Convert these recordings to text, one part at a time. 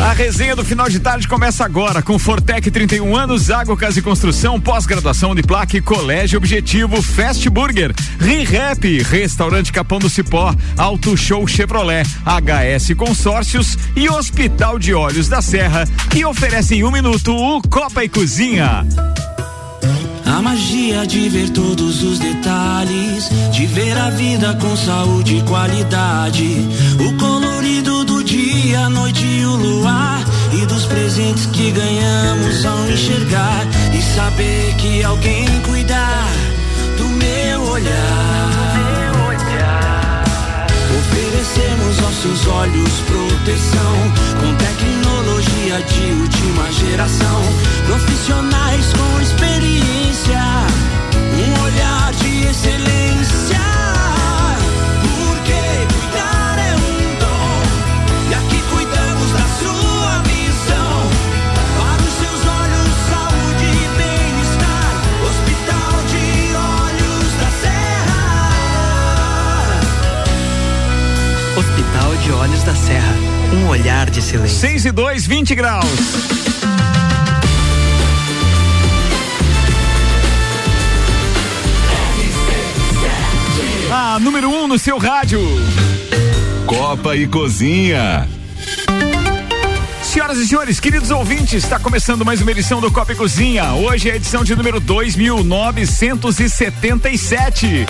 A resenha do final de tarde começa agora com Fortec 31 anos, Água Casa e Construção, pós-graduação de plaque, Colégio Objetivo, Fast Burger, ReHap, Restaurante Capão do Cipó, Auto Show Chevrolet, HS Consórcios e Hospital de Olhos da Serra, que oferecem um minuto o Copa e Cozinha. A magia de ver todos os detalhes, de ver a vida com saúde e qualidade. O colorido do dia, a noite e o luar. E dos presentes que ganhamos ao enxergar. E saber que alguém cuidar do meu olhar. Oferecemos aos seus olhos proteção. Com tecnologia de última geração. Profissionais com experiência. Olhos da Serra. Um olhar de silêncio. 6 e 2, 20 graus. A número 1 um no seu rádio. Copa e Cozinha. Senhoras e senhores, queridos ouvintes, está começando mais uma edição do Copa e Cozinha. Hoje é a edição de número 2977.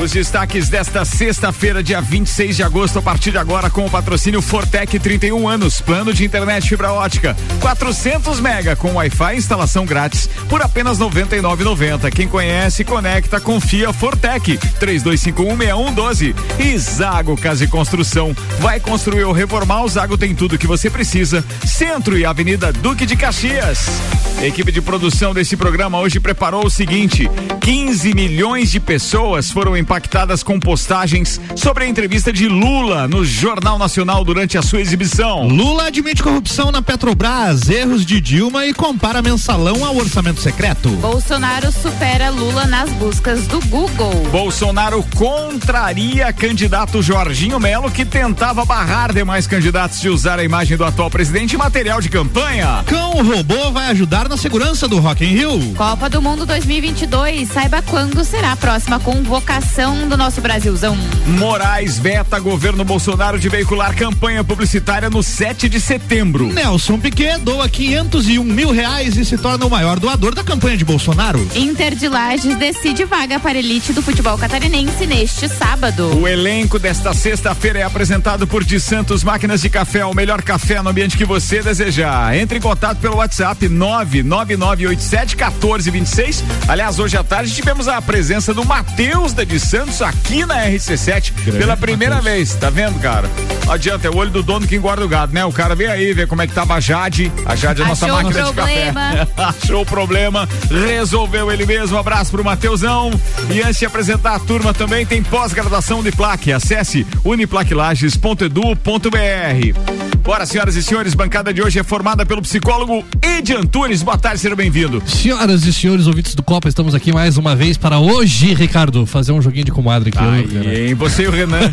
Os destaques desta sexta-feira, dia 26 de agosto, a partir de agora, com o patrocínio Fortec 31 anos, plano de internet fibra ótica, 400 mega com Wi-Fi instalação grátis por apenas 99,90. Quem conhece, conecta, confia Fortec 32516112. E Zago Casa e Construção. Vai construir ou reformar, o Zago tem tudo que você precisa. Centro e Avenida Duque de Caxias. A equipe de produção desse programa hoje preparou o seguinte: 15 milhões de pessoas foram impactadas com postagens sobre a entrevista de Lula no Jornal Nacional durante a sua exibição. Lula admite corrupção na Petrobras, erros de Dilma e compara mensalão ao orçamento secreto. Bolsonaro supera Lula nas buscas do Google. Bolsonaro contraria candidato Jorginho Melo que tentava barrar demais candidatos de usar a imagem do atual presidente em material de campanha. Cão robô vai ajudar na segurança do Rock in Rio. Copa do Mundo 2022. Saiba quando será a próxima convocação do nosso Brasilzão. Moraes veta governo Bolsonaro de veicular campanha publicitária no 7 de setembro. Nelson Piquet doa 501 mil reais e se torna o maior doador da campanha de Bolsonaro. Inter de Lages decide vaga para elite do futebol catarinense neste sábado. O elenco desta sexta-feira é apresentado por De Santos Máquinas de Café, o melhor café no ambiente que você desejar. Entre em contato pelo WhatsApp 999871426. Aliás, hoje à tarde tivemos a presença do Matheus da De Santos aqui na RC7 pela primeira Matheus. vez. Tá vendo, cara? Não adianta, é o olho do dono que engorda o gado, né? O cara veio aí ver como é que tava a Jade. A Jade é a nossa Achou o máquina de problema. café. Achou o problema, resolveu ele mesmo. Abraço pro Mateusão. E antes de apresentar a turma também tem pós-graduação de plaque. Acesse uniplaquilages.edu.br. Bora, senhoras e senhores, bancada de hoje é formada pelo psicólogo Edi Antunes. Boa tarde, seja bem-vindo. Senhoras e senhores ouvintes do Copa, estamos aqui mais uma vez para hoje, Ricardo, fazer um joguinho de comadre aqui. Aí, eu, cara. hein? Você e o Renan.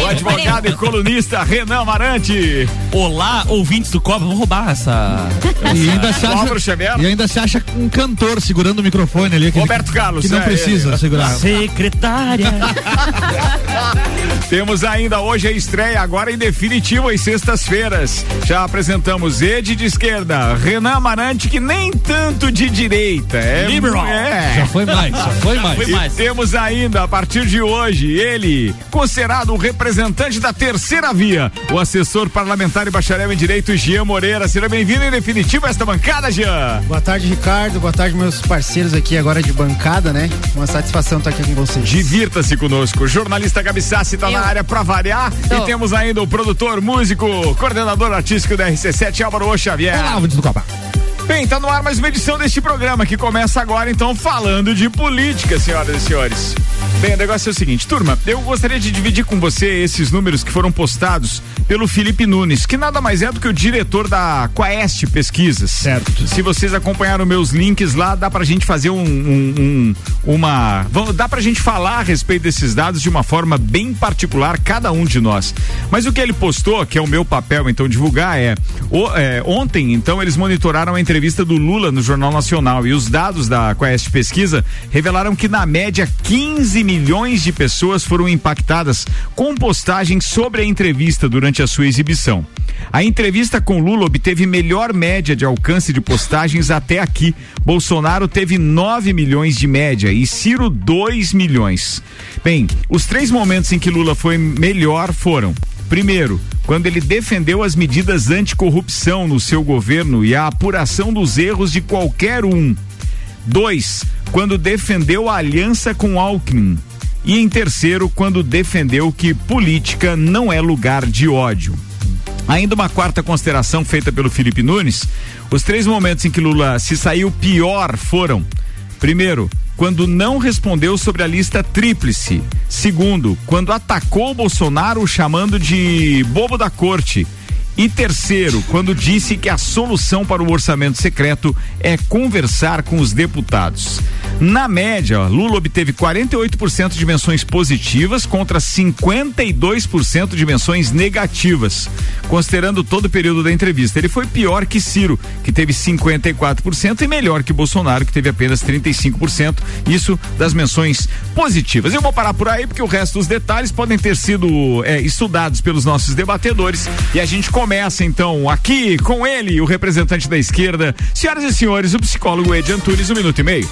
O advogado e colunista Renan Amarante. Olá, ouvintes do Copa, vamos roubar essa. E ainda, se acha, e ainda se acha um cantor segurando o microfone ali. Roberto Carlos, Que não é, precisa é. segurar. Secretária. Temos ainda hoje a estreia, agora em definitivo, às sextas-feiras. Já apresentamos Ed de esquerda, Renan Amarante, que nem tanto de direita. É, Liberal. É. Já foi mais, já foi mais. Foi mais. Temos ainda, a partir de hoje, ele, considerado o representante da terceira via, o assessor parlamentar e bacharel em Direito, Jean Moreira. Seja bem-vindo em definitivo a esta bancada, Jean. Boa tarde, Ricardo. Boa tarde, meus parceiros aqui agora de bancada, né? Uma satisfação estar aqui com vocês. Divirta-se conosco. Jornalista Gabi Sassi está na área para variar. Tô. E temos ainda o produtor, músico, coordenador artístico da RC7, Álvaro. Xavier. Olá, do Copa. Bem, tá no ar mais uma edição deste programa que começa agora, então, falando de política, senhoras e senhores. Bem, o negócio é o seguinte, turma, eu gostaria de dividir com você esses números que foram postados pelo Felipe Nunes, que nada mais é do que o diretor da Quaest Pesquisas. Certo. Se vocês acompanharam meus links lá, dá pra gente fazer um, um- um- uma. Dá pra gente falar a respeito desses dados de uma forma bem particular, cada um de nós. Mas o que ele postou, que é o meu papel então divulgar, é, o- é, ontem, então, eles monitoraram a entrevista do Lula no Jornal Nacional e os dados da Quest Pesquisa revelaram que, na média, 15 milhões de pessoas foram impactadas com postagens sobre a entrevista durante a sua exibição. A entrevista com Lula obteve melhor média de alcance de postagens até aqui. Bolsonaro teve 9 milhões de média e Ciro 2 milhões. Bem, os três momentos em que Lula foi melhor foram Primeiro, quando ele defendeu as medidas anticorrupção no seu governo e a apuração dos erros de qualquer um. Dois, quando defendeu a aliança com Alckmin. E em terceiro, quando defendeu que política não é lugar de ódio. Ainda uma quarta consideração feita pelo Felipe Nunes: os três momentos em que Lula se saiu pior foram: primeiro, quando não respondeu sobre a lista tríplice. Segundo, quando atacou o Bolsonaro chamando de bobo da corte. E terceiro, quando disse que a solução para o orçamento secreto é conversar com os deputados. Na média, Lula obteve 48% de menções positivas contra 52% de menções negativas. Considerando todo o período da entrevista, ele foi pior que Ciro, que teve 54%, e melhor que Bolsonaro, que teve apenas 35%. Isso das menções positivas. Eu vou parar por aí, porque o resto dos detalhes podem ter sido é, estudados pelos nossos debatedores. E a gente começa então aqui com ele, o representante da esquerda. Senhoras e senhores, o psicólogo Ed Antunes, um minuto e meio.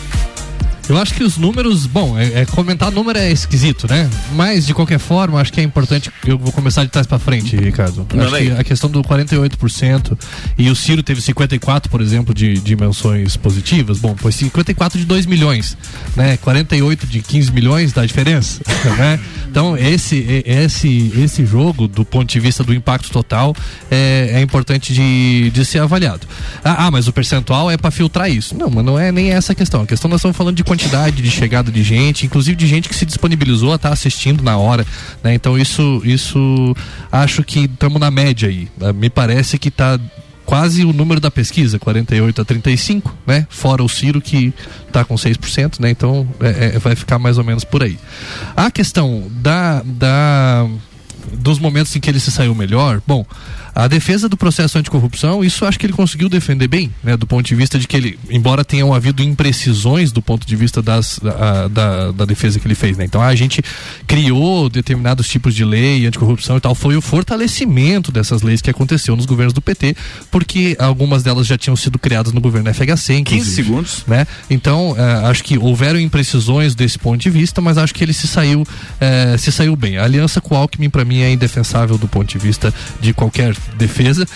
Eu acho que os números, bom, é, é, comentar número é esquisito, né? Mas de qualquer forma, acho que é importante. Eu vou começar de trás para frente, Ricardo. Manda acho aí. que a questão do 48% e o Ciro teve 54, por exemplo, de dimensões positivas. Bom, foi 54 de 2 milhões, né? 48 de 15 milhões dá diferença, né? Então, esse, esse, esse jogo, do ponto de vista do impacto total, é, é importante de, de ser avaliado. Ah, ah, mas o percentual é para filtrar isso. Não, mas não é nem essa a questão. A questão nós estamos falando de quantidade de chegada de gente, inclusive de gente que se disponibilizou a estar assistindo na hora. Né? Então, isso, isso acho que estamos na média aí. Ah, Me parece que está quase o número da pesquisa, 48 a 35, né? Fora o Ciro que está com 6%, né? Então é, é, vai ficar mais ou menos por aí. A questão da, da dos momentos em que ele se saiu melhor, bom, a defesa do processo anticorrupção, isso acho que ele conseguiu defender bem, né? Do ponto de vista de que ele, embora tenham havido imprecisões do ponto de vista das, da, da, da defesa que ele fez, né? Então a gente criou determinados tipos de lei anticorrupção e tal, foi o fortalecimento dessas leis que aconteceu nos governos do PT, porque algumas delas já tinham sido criadas no governo FHC, inclusive. 15 segundos. Né? Então, eh, acho que houveram imprecisões desse ponto de vista, mas acho que ele se saiu, eh, se saiu bem. A aliança com o Alckmin, para mim, é indefensável do ponto de vista de qualquer defesa.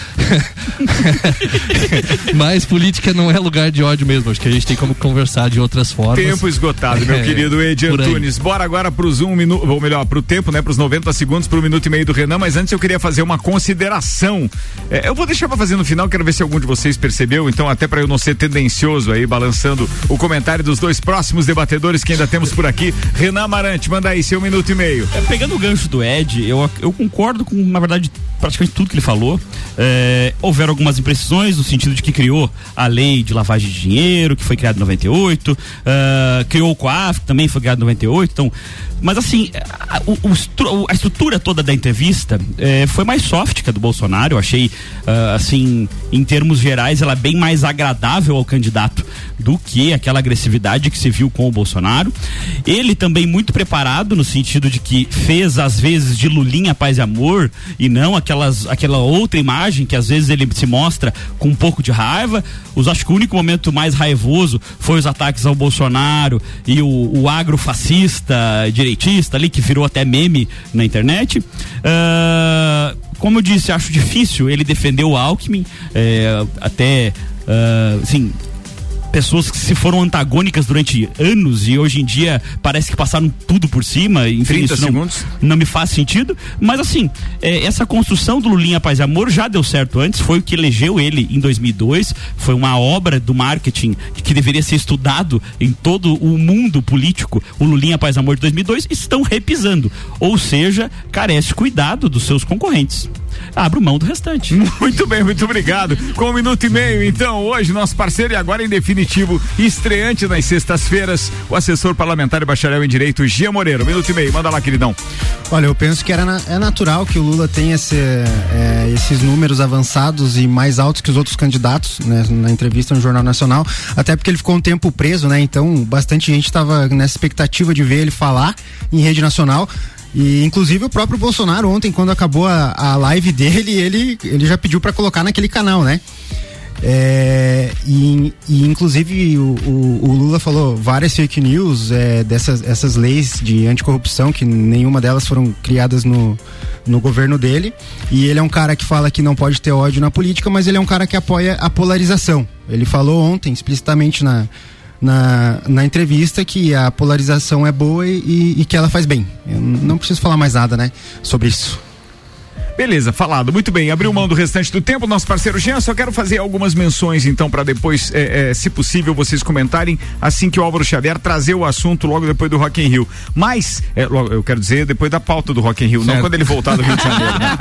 mas política não é lugar de ódio mesmo. Acho que a gente tem como conversar de outras formas. Tempo esgotado, meu É, querido Ed. Antunes. Bora agora pros um minuto, ou melhor, pro tempo, né? Pros 90 segundos, pro minuto e meio do Renan, mas antes eu queria fazer uma consideração. É, eu vou deixar pra fazer no final, quero ver se algum de vocês percebeu, então até pra eu não ser tendencioso aí, balançando o comentário dos dois próximos debatedores que ainda temos por aqui. Renan Amarante, manda aí seu minuto e meio. É, pegando o gancho do Ed, eu, eu concordo com, na verdade, praticamente tudo que ele falou. É, houveram algumas imprecisões no sentido de que criou a lei de lavagem de dinheiro, que foi criada em 98, ah, criou o COAF, que também foi criado em 98. Então, mas assim, a, o- a estrutura toda da entrevista eh, foi mais soft que a do Bolsonaro. Eu achei, ah, assim, em termos gerais, ela é bem mais agradável ao candidato do que aquela agressividade que se viu com o Bolsonaro. Ele também muito preparado no sentido de que fez às vezes de Lulinha paz e amor e não aquelas aquela outra imagem que às vezes ele se mostra com um pouco de raiva. Os acho que o único momento mais raivoso foi os ataques ao Bolsonaro e o, o agrofascista direitista ali que virou até meme na internet. Ah, como eu disse, acho difícil ele defender o Alckmin, eh, até, ah, assim, pessoas que se foram antagônicas durante anos e hoje em dia parece que passaram tudo por cima. Enfim, 30 isso não, segundos. não me faz sentido. Mas assim, é, essa construção do Lulinha Paz e Amor já deu certo antes, foi o que elegeu ele em 2002. Foi uma obra do marketing que deveria ser estudado em todo o mundo político. O Lulinha Paz e Amor de 2002 estão repisando. Ou seja, carece cuidado dos seus concorrentes. Abra mão do restante. Muito bem, muito obrigado. Com um minuto e meio, então, hoje, nosso parceiro e agora em definitivo, estreante nas sextas-feiras, o assessor parlamentar e bacharel em Direito, Gia Moreira. Um minuto e meio, manda lá, queridão. Olha, eu penso que era na- é natural que o Lula tenha esse, é, esses números avançados e mais altos que os outros candidatos, né, na entrevista no Jornal Nacional, até porque ele ficou um tempo preso, né? Então, bastante gente estava nessa expectativa de ver ele falar em rede nacional. E inclusive o próprio Bolsonaro ontem, quando acabou a, a live dele, ele, ele já pediu para colocar naquele canal, né? É, e, e, inclusive o, o- o Lula falou várias fake news é, dessas essas leis de anticorrupção que nenhuma delas foram criadas no, no governo dele e ele é um cara que fala que não pode ter ódio na política mas ele é um cara que apoia a polarização ele falou ontem explicitamente na na, na entrevista que a polarização é boa e, e- que ela faz bem eu não preciso falar mais nada né sobre isso Beleza, falado. Muito bem, abriu mão do restante do tempo. Nosso parceiro Jean, só quero fazer algumas menções, então, para depois, é, é, se possível, vocês comentarem assim que o Álvaro Xavier trazer o assunto logo depois do Rock in Rio. Mas, é, logo, eu quero dizer, depois da pauta do Rock in Rio, não Certo. quando ele voltar do Rio de Janeiro. né?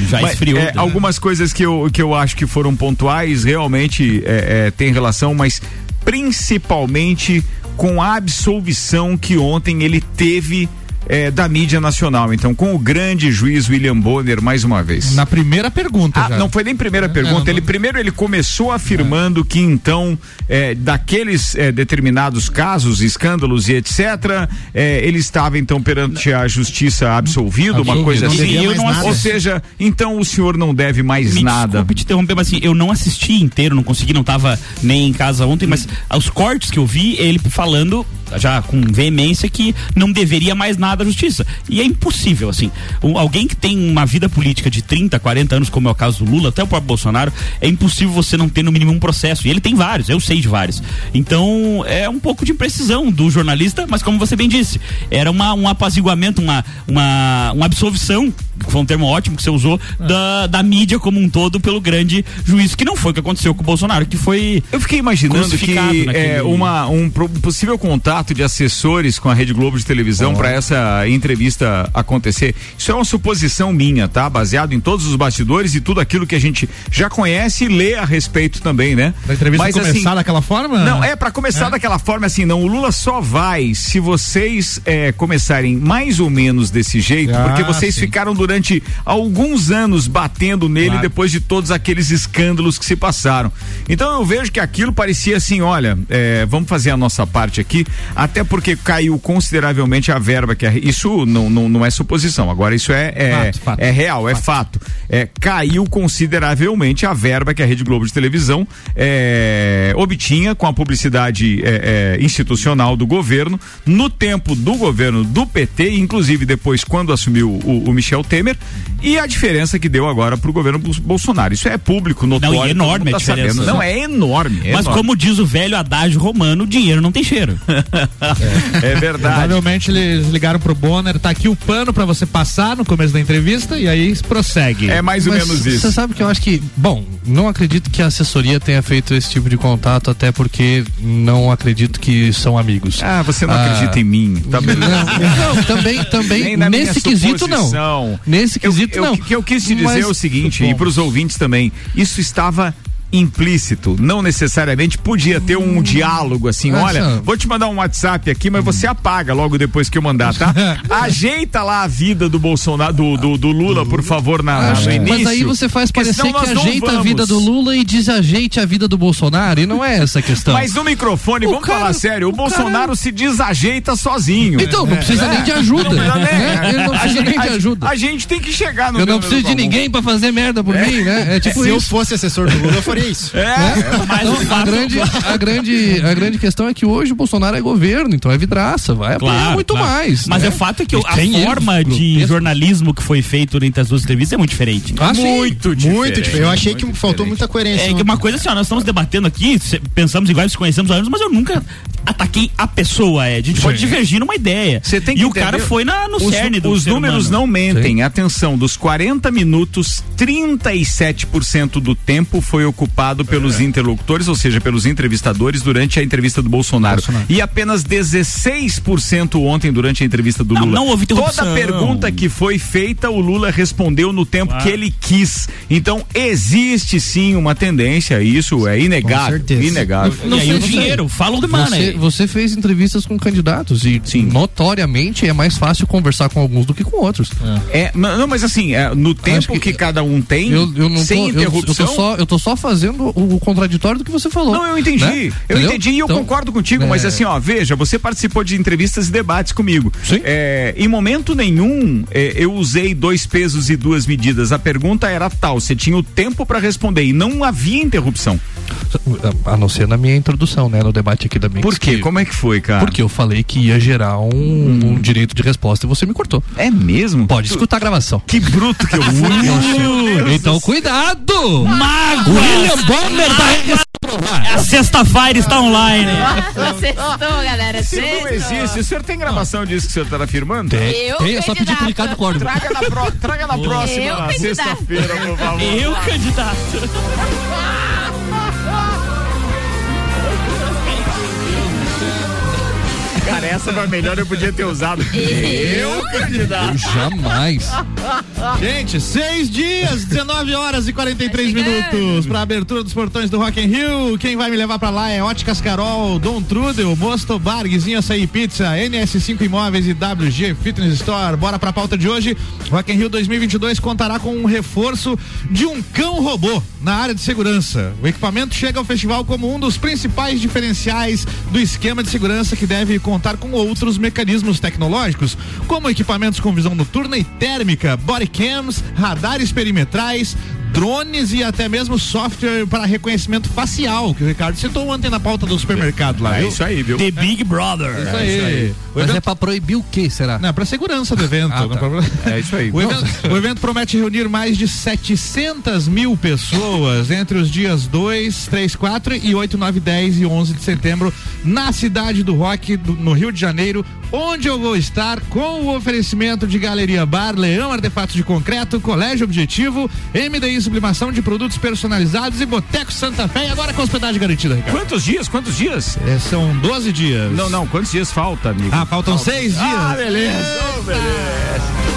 Já Mas, esfriou. é, né? algumas coisas que eu, que eu acho que foram pontuais realmente é, é, tem relação, mas principalmente com a absolvição que ontem ele teve é, da mídia nacional. Então, com o grande juiz William Bonner, mais uma vez. Na primeira pergunta Ah, não foi nem primeira pergunta. não. Ele primeiro ele começou afirmando que então é, daqueles é, determinados casos, escândalos e etc, é, ele estava então perante a justiça absolvido, uma coisa assim. não- ou seja, então o senhor não deve mais Me nada. desculpe te interromper, mas assim, eu não assisti inteiro, não consegui, não tava nem em casa ontem, mas os cortes que eu vi, ele falando já com veemência que não deveria mais nada à justiça. E é impossível, assim. Um- alguém que tem uma vida política de 30, 40 anos, como é o caso do Lula, até o próprio Bolsonaro, é impossível você não ter no mínimo um processo. E ele tem vários, eu sei de vários. Então, é um pouco de imprecisão do jornalista, mas como você bem disse, era uma, um apaziguamento, uma, uma, uma absolvição, que foi um termo ótimo que você usou, da, da mídia como um todo pelo grande juiz, que não foi o que aconteceu com o Bolsonaro, que foi. Eu fiquei imaginando que naquele- é, uma, um possível contato de assessores com a Rede Globo de televisão para essa entrevista acontecer. Isso é uma suposição minha, tá? Baseado em todos os bastidores e tudo aquilo que a gente já conhece e lê a respeito também, né? Da entrevista Mas, começar assim, daquela forma? Não, é para começar daquela forma assim, não. O Lula só vai se vocês é, começarem mais ou menos desse jeito, Ah, porque vocês sim. ficaram durante alguns anos batendo nele Claro. depois de todos aqueles escândalos que se passaram. Então eu vejo que aquilo parecia assim, olha, é, vamos fazer a nossa parte aqui, até porque caiu consideravelmente a verba que a, isso não, não, não é suposição. Agora isso é é, Fato, fato. é real, é fato. É, caiu consideravelmente a verba que a Rede Globo de televisão é, obtinha com a publicidade é, é, institucional do governo no tempo do governo do PT, inclusive depois quando assumiu o, o Michel Temer, e a diferença que deu agora para o governo Bol- Bolsonaro. Isso é público, notório. Não, e enorme todo mundo a tá diferença. sabendo. Não, é enorme. é Mas enorme. como diz o velho adágio romano, dinheiro não tem cheiro. É verdade. Provavelmente eles ligaram pro Bonner, tá aqui o pano pra você passar no começo da entrevista e aí prossegue. É mais ou Mas menos isso. Você sabe que eu acho que, bom, não acredito que a assessoria tenha feito esse tipo de contato, até porque não acredito que são amigos. Ah, você não Ah, acredita em mim, tá beleza. Não, também, também nesse quesito não. Nesse Eu- quesito eu- não. O que eu quis te dizer Mas, é o seguinte, bom, e para os ouvintes também, isso estava implícito, não necessariamente podia ter um diálogo assim, olha, vou te mandar um WhatsApp aqui, mas você apaga logo depois que eu mandar, tá? Ajeita lá a vida do Bolsonaro, do, do, do Lula, por favor, na, Acho- no início. mas aí você faz parecer que ajeita a vida do Lula e desajeite a vida do Bolsonaro, e não é essa a questão. Mas no microfone, O vamos cara- falar sério, o, o Bolsonaro cara- se desajeita sozinho. Então, não precisa nem de ajuda. Não né? Ele não a precisa gente- nem de a- ajuda. A gente tem que chegar no Eu não preciso de ninguém pra fazer merda por mim, né? É tipo Se eu isso. fosse assessor do Lula, eu faria é isso. É, Mas Então, a, grande, a, grande, a grande questão é que hoje o Bolsonaro é governo, então é vidraça, vai Claro, muito claro. mais. Mas né? o fato é que E a erros forma de grotescos. jornalismo que foi feito entre as duas entrevistas é muito diferente. Ah, sim. muito diferente. Muito diferente. Eu achei que muito faltou diferente. muita coerência. É que uma coisa assim, ó, nós estamos debatendo aqui, pensamos igual, nos conhecemos há anos, mas eu nunca ataquei a pessoa, Ed. A gente pode divergir numa ideia. Você tem que e o cara foi na, no os, cerne do Os ser números humano. não mentem. Atenção, dos 40 minutos, 37% do tempo foi ocupado pelos interlocutores, ou seja, pelos entrevistadores durante a entrevista do Bolsonaro. E apenas 16% ontem durante a entrevista do Não, Lula. não houve Toda interrupção. pergunta que foi feita, o Lula respondeu no tempo Claro. que ele quis. Então, existe sim uma tendência, isso é inegável. certeza. Inegável. Não E aí sei o eu não sei. dinheiro, fala do mana Você, você fez entrevistas com candidatos e Sim. notoriamente é mais fácil conversar com alguns do que com outros. É, ma- não, mas assim, é, no tempo que, que cada um tem, Eu, eu não sem tô, eu- eu, interrupção. tô só, eu tô só fazendo o, o contraditório do que você falou. Não, eu entendi. né? Eu Entendeu? entendi e eu Então, concordo contigo, mas é, assim, ó, veja, você participou de entrevistas e debates comigo. Sim. É, em momento nenhum é, eu usei dois pesos e duas medidas. A pergunta era tal, você tinha o tempo para responder e não havia interrupção. A não ser na minha introdução, né? No debate aqui da Mix. Por quê? que- Como é que foi, cara? Porque eu falei que ia gerar um, um direito de resposta e você me cortou. É mesmo? Pode escutar a gravação. Que bruto que eu fui. Então, do céu. William Bonner vai A sexta-feira está online. Sextou, galera. Isso não existe. O senhor tem gravação disso que o senhor está afirmando? Tem, Eu, tem, é só pedir pro. Ricardo Córdoba. Traga na, pro- traga na próxima sexta-feira, por favor. Eu, candidato. Cara, essa foi a melhor eu podia ter usado. Eu, candidato. Jamais. Gente, seis dias, 19 horas e 43 Tá chegando. minutos para abertura dos portões do Rock in Rio. Quem vai me levar pra lá é Óticas Carol, Dom Trudel, Mosto Bar, Guizinho Açaí Pizza, NS5 Imóveis e WG Fitness Store. Bora pra pauta de hoje. Rock in Rio 2022 contará com um reforço de um cão robô na área de segurança. O equipamento chega ao festival como um dos principais diferenciais do esquema de segurança que deve contar com outros mecanismos tecnológicos, como equipamentos com visão noturna e térmica, bodycams, radares perimetrais, drones e até mesmo software para reconhecimento facial, que o Ricardo citou ontem na pauta do supermercado lá, É viu? isso aí, viu? The Big Brother. Isso aí. O Mas evento- é pra proibir o quê, será? Não, é pra segurança do evento. Ah, tá. pra- É isso aí. O evento, o evento promete reunir mais de 700 mil pessoas entre os dias 2, 3, 4 e 8, 9, 10 e 11 de setembro na cidade do Rock, do- no Rio de Janeiro, onde eu vou estar com o oferecimento de Galeria Bar, Leão Artefatos de Concreto, Colégio Objetivo, MDI Sublimação de Produtos Personalizados e Boteco Santa Fé. E agora com hospedagem garantida, Ricardo. Quantos dias? Quantos dias? É, são 12 dias. Não, não, quantos dias falta, amigo? Ah, faltam seis dias. Ah, beleza. Oh, beleza.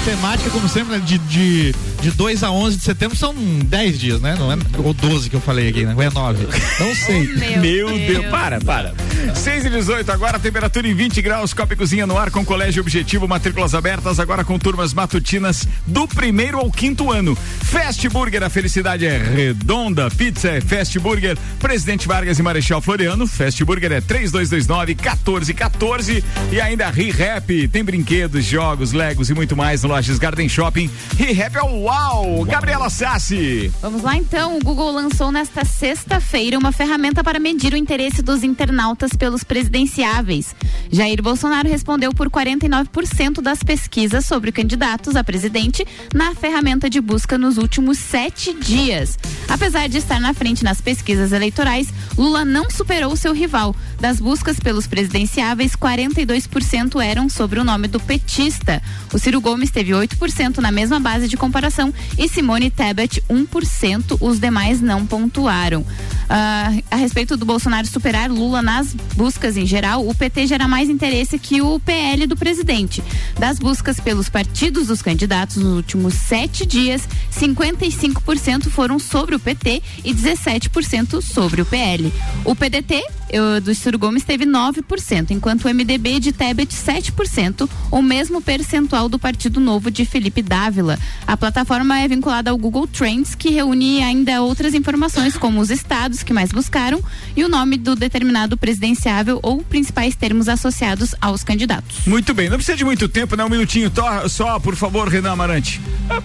A ma- matemática, como sempre, né, de, de, de 2 a 11 de setembro são 10 dias, né? Não é ou 12 que eu falei aqui, né? Ou é 9. Não sei. Meu Deus, para, para. 6 e 18, agora temperatura em 20 graus, Copa e Cozinha no ar com Colégio Objetivo, matrículas abertas, agora com turmas matutinas do primeiro ao quinto ano. Fast Burger, a felicidade é redonda. Pizza é Fast Burger, Presidente Vargas e Marechal Floriano. Fast Burger é 3229 1414 e ainda ReHap, tem brinquedos, jogos, legos e muito mais no Lojas Garden Shopping. ReHap é o UAU. Gabriela Sassi. Vamos lá então. O Google lançou nesta sexta-feira uma ferramenta para medir o interesse dos internautas pelos presidenciáveis. Jair Bolsonaro respondeu por 49% das pesquisas sobre candidatos a presidente na ferramenta de busca nos últimos sete dias. Apesar de estar na frente nas pesquisas eleitorais, Lula não superou seu rival. Das buscas pelos presidenciáveis, 42% eram sobre o nome do petista. O Ciro Gomes teve 8% na mesma base de comparação e Simone Tebet 1%. Os demais não pontuaram. Ah, a respeito do Bolsonaro superar Lula nas buscas em geral, o PT gera mais interesse que o PL do presidente. Das buscas pelos partidos dos candidatos nos últimos sete dias, 55% foram sobre o PT e 17% sobre o PL. O PDT eh, do Ciro Gomes teve 9%, enquanto o MDB de Tebet 7%, o mesmo percentual do Partido Novo de Felipe Dávila. A plataforma é vinculada ao Google Trends, que reúne ainda outras informações, como os estados que mais buscaram e o nome do determinado presidenciável ou principais termos associados aos candidatos. Muito bem, não precisa de muito tempo, né? Um minutinho só, por favor, Renan Amarante.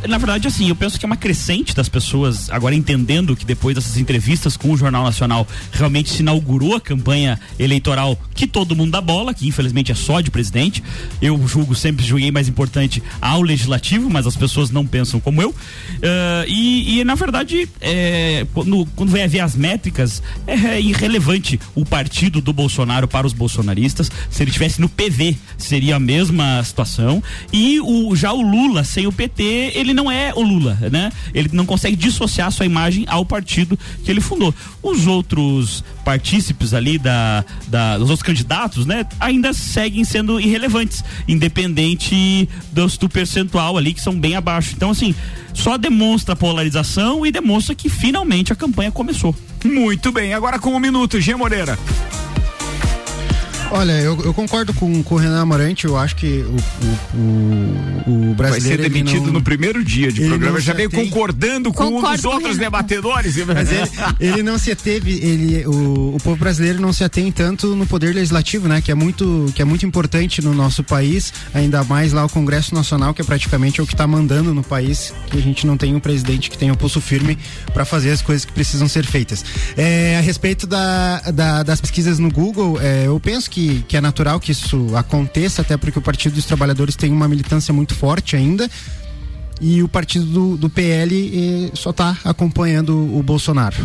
Na verdade, assim, eu penso que é uma crescente das pessoas agora entendendo que depois dessas entrevistas com o Jornal Nacional realmente se inaugurou a campanha eleitoral que todo mundo dá bola, que infelizmente é só de presidente. Eu julgo, sempre julguei mais importante ao legislativo, mas as pessoas não pensam como eu. Ah, e, e, na verdade, é, quando, quando vai ver as métricas, é, irrelevante o partido do Bolsonaro para os bolsonaristas. Se ele estivesse no PV, seria a mesma situação. E o, já o Lula, sem o PT, ele não é o Lula, né? Ele não consegue dissociar sua imagem ao partido que ele fundou. Os outros partícipes ali da, da dos outros candidatos, né, ainda seguem sendo irrelevantes, independente dos, do percentual ali que são bem abaixo. Então, assim, só demonstra a polarização e demonstra que finalmente a campanha começou. Muito bem, agora com um minuto, G Moreira. Olha, eu, eu concordo com, com o Renan Amarante, eu acho que o, o, o, o Vai brasileiro. ser demitido não- no primeiro dia de programa. Já veio concordando com um dos com outros Renan. debatedores. Mas ele, ele não se ateve, ele, o, o povo brasileiro não se atém tanto no poder legislativo, né? Que é muito, que é muito importante no nosso país, ainda mais lá o Congresso Nacional, que é praticamente o que está mandando no país, que a gente não tem um presidente que tenha o pulso firme para fazer as coisas que precisam ser feitas. É, a respeito da, da- das pesquisas no Google, é, eu penso que, que é natural que isso aconteça, até porque o Partido dos Trabalhadores tem uma militância muito forte ainda. E o partido do, do PL eh, só está acompanhando o Bolsonaro.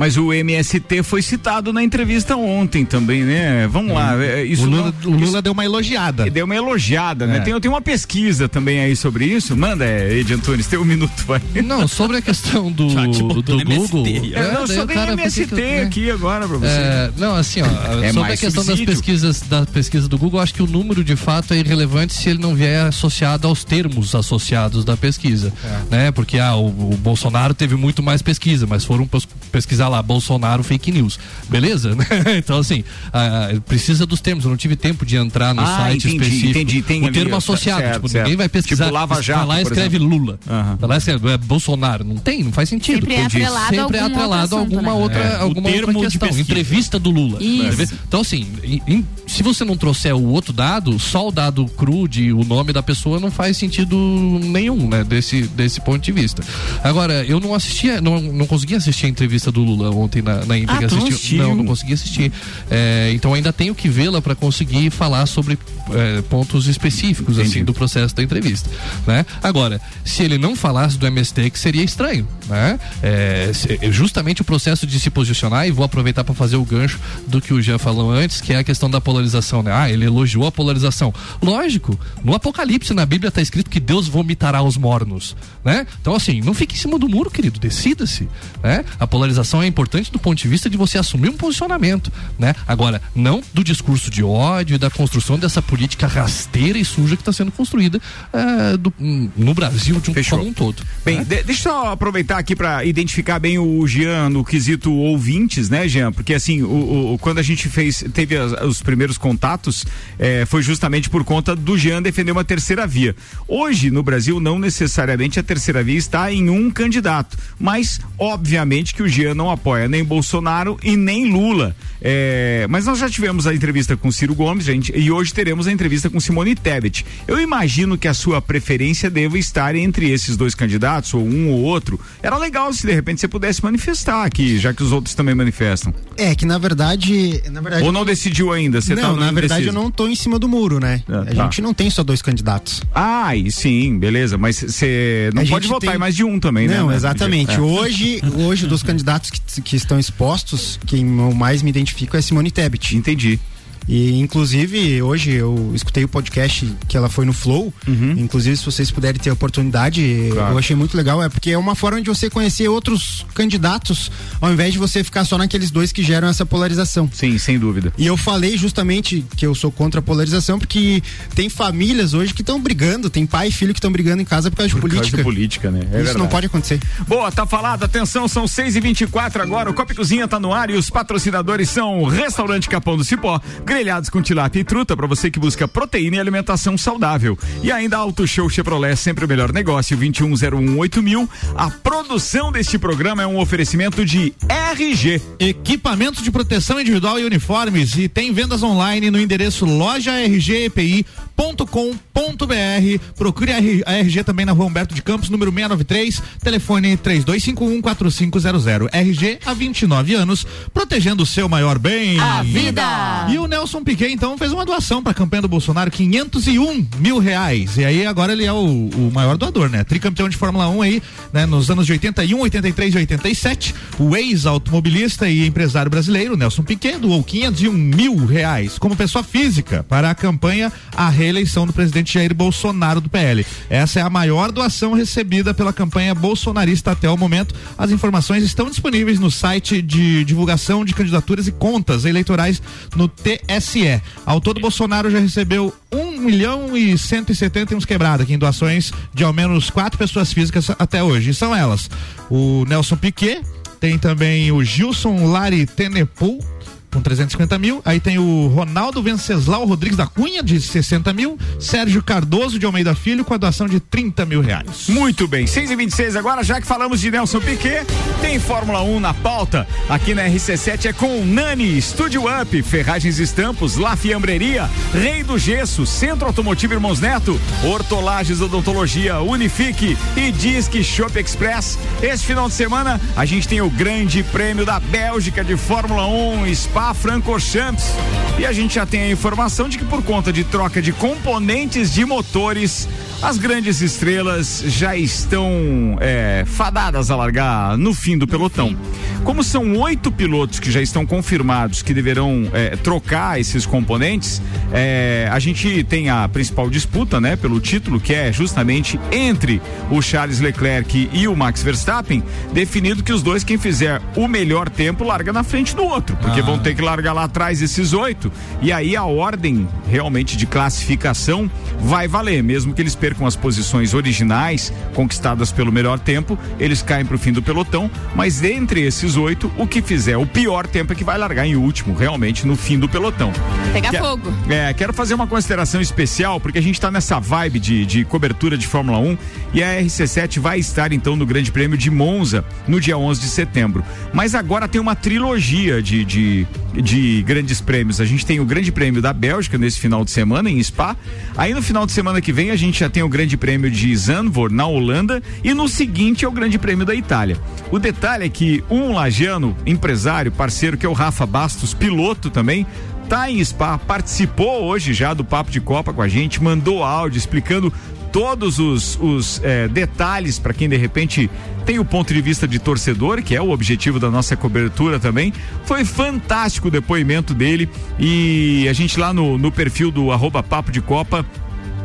Mas o MST foi citado na entrevista ontem também, né? Vamos lá. é, Isso o Lula, não- o Lula isso- deu uma elogiada. Deu uma elogiada, né? É. Tem, tem uma pesquisa também aí sobre isso. Manda, é, Ed Antunes, tem um minuto, vai. Não, sobre a questão do, do MST, Google. aí, eu daí só cara, que MST eu- né? aqui agora pra você. É, não, assim, ó, sobre a questão subsídio. das pesquisas, da pesquisa do Google, acho que o número de fato é irrelevante se ele não vier associado aos termos associados da pesquisa, né? Porque ah, o, o Bolsonaro teve muito mais pesquisa, mas foram pes- pesquisar lá Bolsonaro fake news, beleza? então assim, ah, precisa dos termos. Eu não tive tempo de entrar no Ah, site entendi, específico. entendi, tem o ali, termo ó, associado, certo, tipo, certo. ninguém vai pesquisar. Tipo Lava vai Jato, lá e por escreve exemplo. Lula. Aham. Vai lá e escreve é, Bolsonaro. Não tem, não faz sentido. Sempre é atrelado a Sempre é algum atrelado a outro alguma assunto, outra, né? É, alguma outra questão. Entrevista do Lula. Isso. Então, assim, em- em- se você não trouxer o outro dado, só o dado cru de o nome da pessoa não faz sentido nenhum, né? Desse, desse ponto de vista. Agora, eu não assistia, não, não consegui assistir a entrevista do Lula ontem na, na íntegra. Ah, assistiu? não, não consegui assistir. É, então ainda tenho que vê-la para conseguir falar sobre é, pontos específicos Entendi. assim do processo da entrevista, né? Agora, se ele não falasse do MST, que seria estranho, né? É, se- é justamente o processo de se posicionar e vou aproveitar para fazer o gancho do que o Jean falou antes, que é a questão da polarização, né? Ah, ele elogiou a polarização. Lógico, no Apocalipse na Bíblia está escrito que Deus vomitará os mornos, né? Então assim, não fique em cima do muro, querido, decida-se, né? A polarização é importante do ponto de vista de você assumir um posicionamento, né? Agora, não do discurso de ódio e da construção dessa política rasteira e suja que está sendo construída eh, do- no Brasil de um Fechou. como um todo. Bem, né? de- deixa eu só aproveitar aqui para identificar bem o Jean no quesito ouvintes, né, Jean? Porque assim, o, o- quando a gente fez, teve as- os primeiros contatos, eh, foi justamente por conta do Jean defender uma terceira via. Hoje, no Brasil, não necessariamente a terceira via está em um candidato, mas obviamente que o Jean não apoia nem Bolsonaro e nem Lula. Eh, mas nós já tivemos a entrevista com Ciro Gomes, gente, e hoje teremos a entrevista com Simone Tebet. Eu imagino que a sua preferência deva estar entre esses dois candidatos, ou um ou outro. Era legal se de repente você pudesse manifestar aqui, já que os outros também manifestam. É que na verdade. Na verdade Ou não decidiu ainda? Você não, tá na verdade eu não tô em cima do muro, né? Ah, a tá. gente não tem só dois candidatos. Ah, e sim, beleza. Mas você não A pode votar tem- em mais de um também, né? Não, né? exatamente. É. Hoje, hoje dos candidatos que, que estão expostos, quem eu mais me identifico é Simone Tebet. Entendi. E inclusive hoje eu escutei o podcast que ela foi no Flow. Inclusive, se vocês puderem ter a oportunidade, Uhum. Claro. eu achei muito legal. É porque é uma forma de você conhecer outros candidatos, ao invés de você ficar só naqueles dois que geram essa polarização. Sim, sem dúvida. E eu falei justamente que eu sou contra a polarização, porque tem famílias hoje que estão brigando, tem pai e filho que estão brigando em casa por causa de Por causa política. de política, né? É Isso verdade. não pode acontecer. Boa, tá falado. Atenção, são 6 e 24 agora. O Copa Cozinha tá no ar e os patrocinadores são Restaurante Capão do Cipó, grelhados com tilápia e truta para você que busca proteína e alimentação saudável. E ainda Auto Show Chevrolet, sempre o melhor negócio, 21018000. A produção deste programa é um oferecimento de RG. Equipamentos de proteção individual e uniformes e tem vendas online no endereço lojargepi.com.br. Procure a R- a RG também na rua Humberto de Campos, número 693, telefone 32514500. RG há 29 anos, protegendo o seu maior bem. A vida. E o Nelson Piquet, então, fez uma doação para a campanha do Bolsonaro, 501 mil reais. E aí agora ele é o, o maior doador, né? Tricampeão de Fórmula 1 aí, né? Nos anos de 81, 83 e 87, o ex-automobilista e empresário brasileiro, Nelson Piquet, doou 501 mil reais como pessoa física para a campanha à reeleição do presidente Jair Bolsonaro do PL. Essa é a maior doação recebida pela campanha bolsonarista até o momento. As informações estão disponíveis no site de divulgação de candidaturas e contas eleitorais no TSE. Ao todo, Bolsonaro já recebeu 1 milhão e 170 e uns quebrados aqui em doações de ao menos quatro pessoas físicas até hoje. E são elas: o Nelson Piquet, tem também o Gilson Lari Tenepul. Com 350 mil. Aí tem o Ronaldo Venceslau Rodrigues da Cunha, de 60 mil. Sérgio Cardoso de Almeida Filho, com a doação de 30 mil reais. Muito bem, 6 e 26 agora, já que falamos de Nelson Piquet, tem Fórmula 1 na pauta. Aqui na RC7 é com Nani, Studio Up, Ferragens Estampos, La Fiambreria, Rei do Gesso, Centro Automotivo Irmãos Neto, Hortolagens Odontologia, Unifique e Disque Shop Express. Esse final de semana a gente tem o Grande Prêmio da Bélgica de Fórmula 1, Spa Francorchamps. E a gente já tem a informação de que por conta de troca de componentes de motores, as grandes estrelas já estão é, fadadas a largar no fim do pelotão. Como são oito pilotos que já estão confirmados que deverão é, trocar esses componentes, é, a gente tem a principal disputa, né, pelo título, que é justamente entre o Charles Leclerc e o Max Verstappen, definido que os dois, quem fizer o melhor tempo, larga na frente do outro, porque vão ter que largar lá atrás esses oito, e aí a ordem realmente de classificação vai valer, mesmo que eles percam as posições originais conquistadas pelo melhor tempo, eles caem para o fim do pelotão, mas dentre esses oito, o que fizer o pior tempo é que vai largar em último, realmente no fim do pelotão. Pegar fogo. É, quero fazer uma consideração especial, porque a gente está nessa vibe de, de cobertura de Fórmula 1 e a RC7 vai estar então no Grande Prêmio de Monza no dia 11 de setembro. Mas agora tem uma trilogia de, de, de grandes prêmios. A gente tem o Grande Prêmio da Bélgica nesse final de semana em Spa. Aí no final de semana que vem a gente já tem o Grande Prêmio de Zandvoort na Holanda e no seguinte é o Grande Prêmio da Itália. O detalhe é que um lagiano, empresário, parceiro, que é o Rafa Bastos, piloto também, tá em Spa, participou hoje já do Papo de Copa com a gente, mandou áudio explicando todos os, os eh, detalhes para quem de repente tem o ponto de vista de torcedor, que é o objetivo da nossa cobertura também. Foi fantástico o depoimento dele e a gente lá no, no perfil do arroba Papo de Copa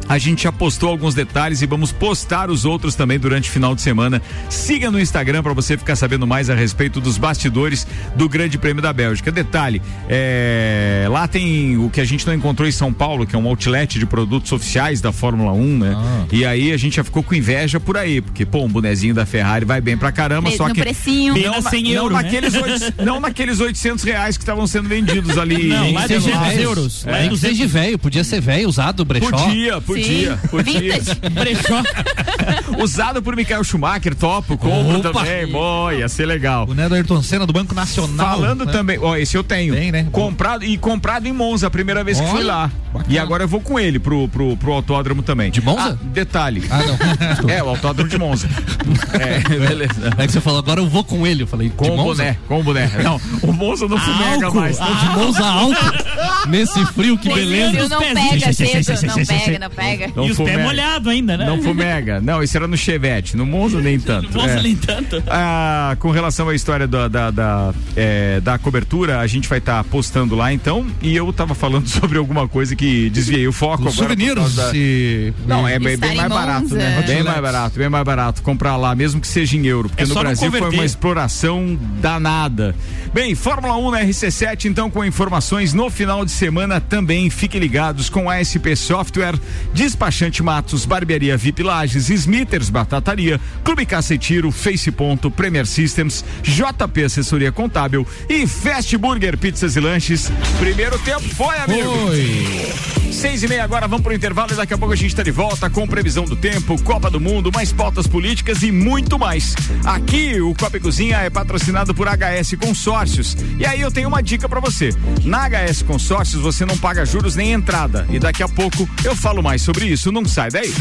a gente já postou alguns detalhes e vamos postar os outros também durante o final de semana. Siga no Instagram para você ficar sabendo mais a respeito dos bastidores do Grande Prêmio da Bélgica. Detalhe, é, lá tem o que a gente não encontrou em São Paulo, que é um outlet de produtos oficiais da Fórmula 1, né? E aí a gente já ficou com inveja por aí, porque pô, um bonezinho da Ferrari vai bem pra caramba, Bem só que precinho. Não, na na- 100 não euro, né? naqueles oito- não naqueles 800 reais que estavam sendo vendidos ali. Não, em lá é celular. 200 euros. Lá é Nem que 200 seja velho, podia ser velho, usado, brechó. Podia, podia, Podia. Vintage. brechó. Usado por Michael Schumacher, topo, compro Opa! também. Bom, ia ser legal. O né, do Ayrton Senna do Banco Nacional. Falando né? também, ó, esse eu tenho. Tem, né? Comprado e comprado em Monza, a primeira vez que fui Olha, lá. bacana. E agora eu vou com ele pro, pro, pro autódromo também. De Monza? Ah, detalhe. Ah, não. É, o autódromo de Monza. é, beleza. É que você falou, agora eu vou com ele. Eu falei, Com o boné, com o boné. Não, o Monza não fumega mais. Não, de Monza alto. Nesse frio, que Nesse beleza. frio não pega cedo, não pega, não Fumega. Não e os pés fumega. molhados ainda, né? Não fumega. Não, isso era no Chevette. No Monza nem tanto. Nossa, É. nem tanto. Ah, com relação à história da, da, da, é, da cobertura, a gente vai estar postando lá então. E eu tava falando sobre alguma coisa que desviei o foco. Os agora souvenirs da- e. Não, é bem, bem em mais barato, Monza. né? Bem mais barato, bem mais barato. Comprar lá, mesmo que seja em euro. Porque É no não Brasil foi uma exploração danada. Bem, Fórmula 1 na RC7, então, com informações no final de semana também. Fiquem ligados com a SP Software, Despachante Matos, Barbearia VIP Lages, Smithers Batataria, Clube Caça e Tiro, Face Ponto, Premier Systems, JP Assessoria Contábil e Fast Burger Pizzas e Lanches. Primeiro tempo foi, amigo. Oi. Seis e meia agora, vamos pro intervalo e daqui a pouco a gente está de volta com previsão do tempo, Copa do Mundo, mais pautas políticas e muito mais. Aqui o Copa e Cozinha é patrocinado por HS Consórcios. E aí eu tenho uma dica para você. Na HS Consórcios você não paga juros nem entrada. E daqui a pouco eu falo mais sobre isso. Não sai daí.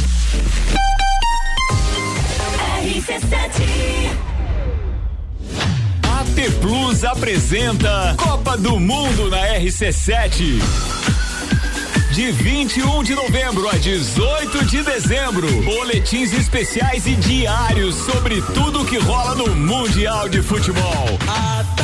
AT Plus apresenta Copa do Mundo na RC7. De 21 de novembro a 18 de dezembro, boletins especiais e diários sobre tudo que rola no Mundial de Futebol. A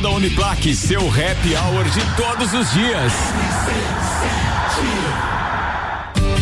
da Uniplaque. Seu happy hour de todos os dias.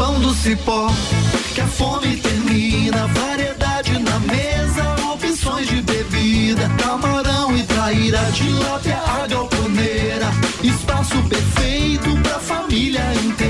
Capão do cipó que a fome termina. Variedade na mesa, opções de bebida. Camarão e traíra, tilápia, a galponeira. Espaço perfeito pra família inteira.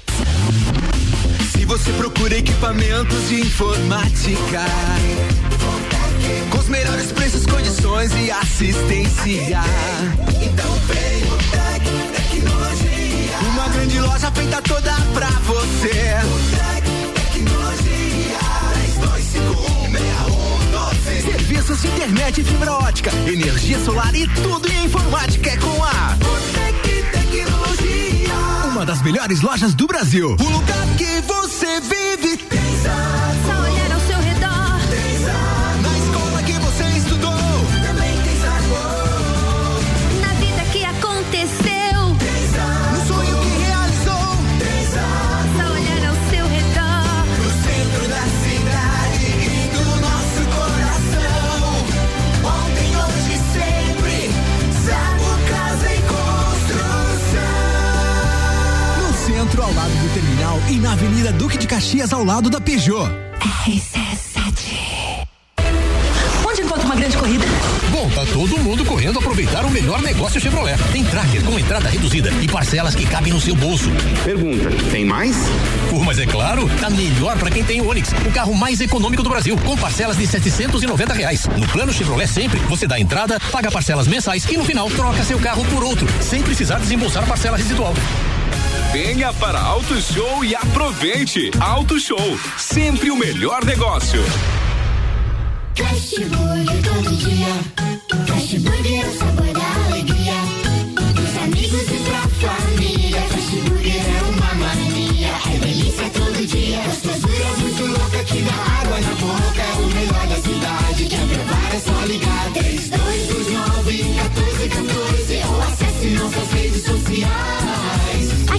Se você procura equipamentos de informática, com os melhores preços, condições e assistência, então vem o Tec Tecnologia. Uma grande loja feita toda pra você. O Tec Tecnologia. 32516112. Serviços de internet fibra ótica, energia solar e tudo em informática é com a. Uma das melhores lojas do Brasil. O lugar que você vive tem Caxias ao lado da Peugeot. Onde encontra uma grande corrida? Bom, tá todo mundo correndo aproveitar o melhor negócio Chevrolet. Tem tracker com entrada reduzida e parcelas que cabem no seu bolso. Pergunta, tem mais? Pô, mas é claro, tá melhor para quem tem o Onix, o carro mais econômico do Brasil, com parcelas de 790 reais. No plano Chevrolet sempre, você dá entrada, paga parcelas mensais e no final troca seu carro por outro, sem precisar desembolsar parcela residual. Venha para Auto Show e aproveite. Auto Show, sempre o melhor negócio. Fast Burger todo dia. Fast Burger é o sabor da alegria. Dos amigos e pra família. Fast Burger é uma mania. É delícia todo dia. Gostosura muito louca que dá água na boca. É o melhor da cidade. Quer provar é só ligar. 3229 1414 ou acesse nossas redes sociais.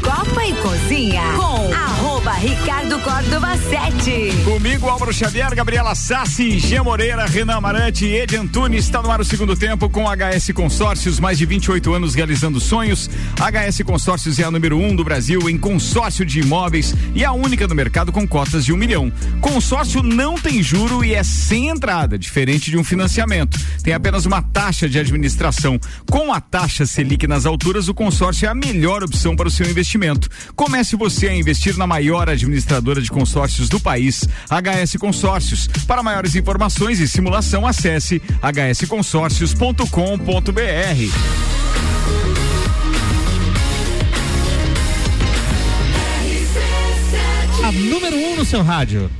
Copa e Cozinha com arroba Ricardo Córdova 7. Comigo, Álvaro Xavier, Gabriela Sassi, Gia Moreira, Renan Amarante e Edi Antunes. Está no ar o segundo tempo com HS Consórcios, mais de 28 anos realizando sonhos. HS Consórcios é a número um do Brasil em consórcio de imóveis e a única no mercado com cotas de um milhão. Consórcio não tem juro e é sem entrada, diferente de um financiamento. Tem apenas uma taxa de administração. Com a taxa Selic nas alturas, o consórcio é a melhor opção para o seu investimento. Comece você a investir na maior administradora de consórcios do país, HS Consórcios. Para maiores informações e simulação, acesse hsconsórcios.com.br. A número um no seu rádio.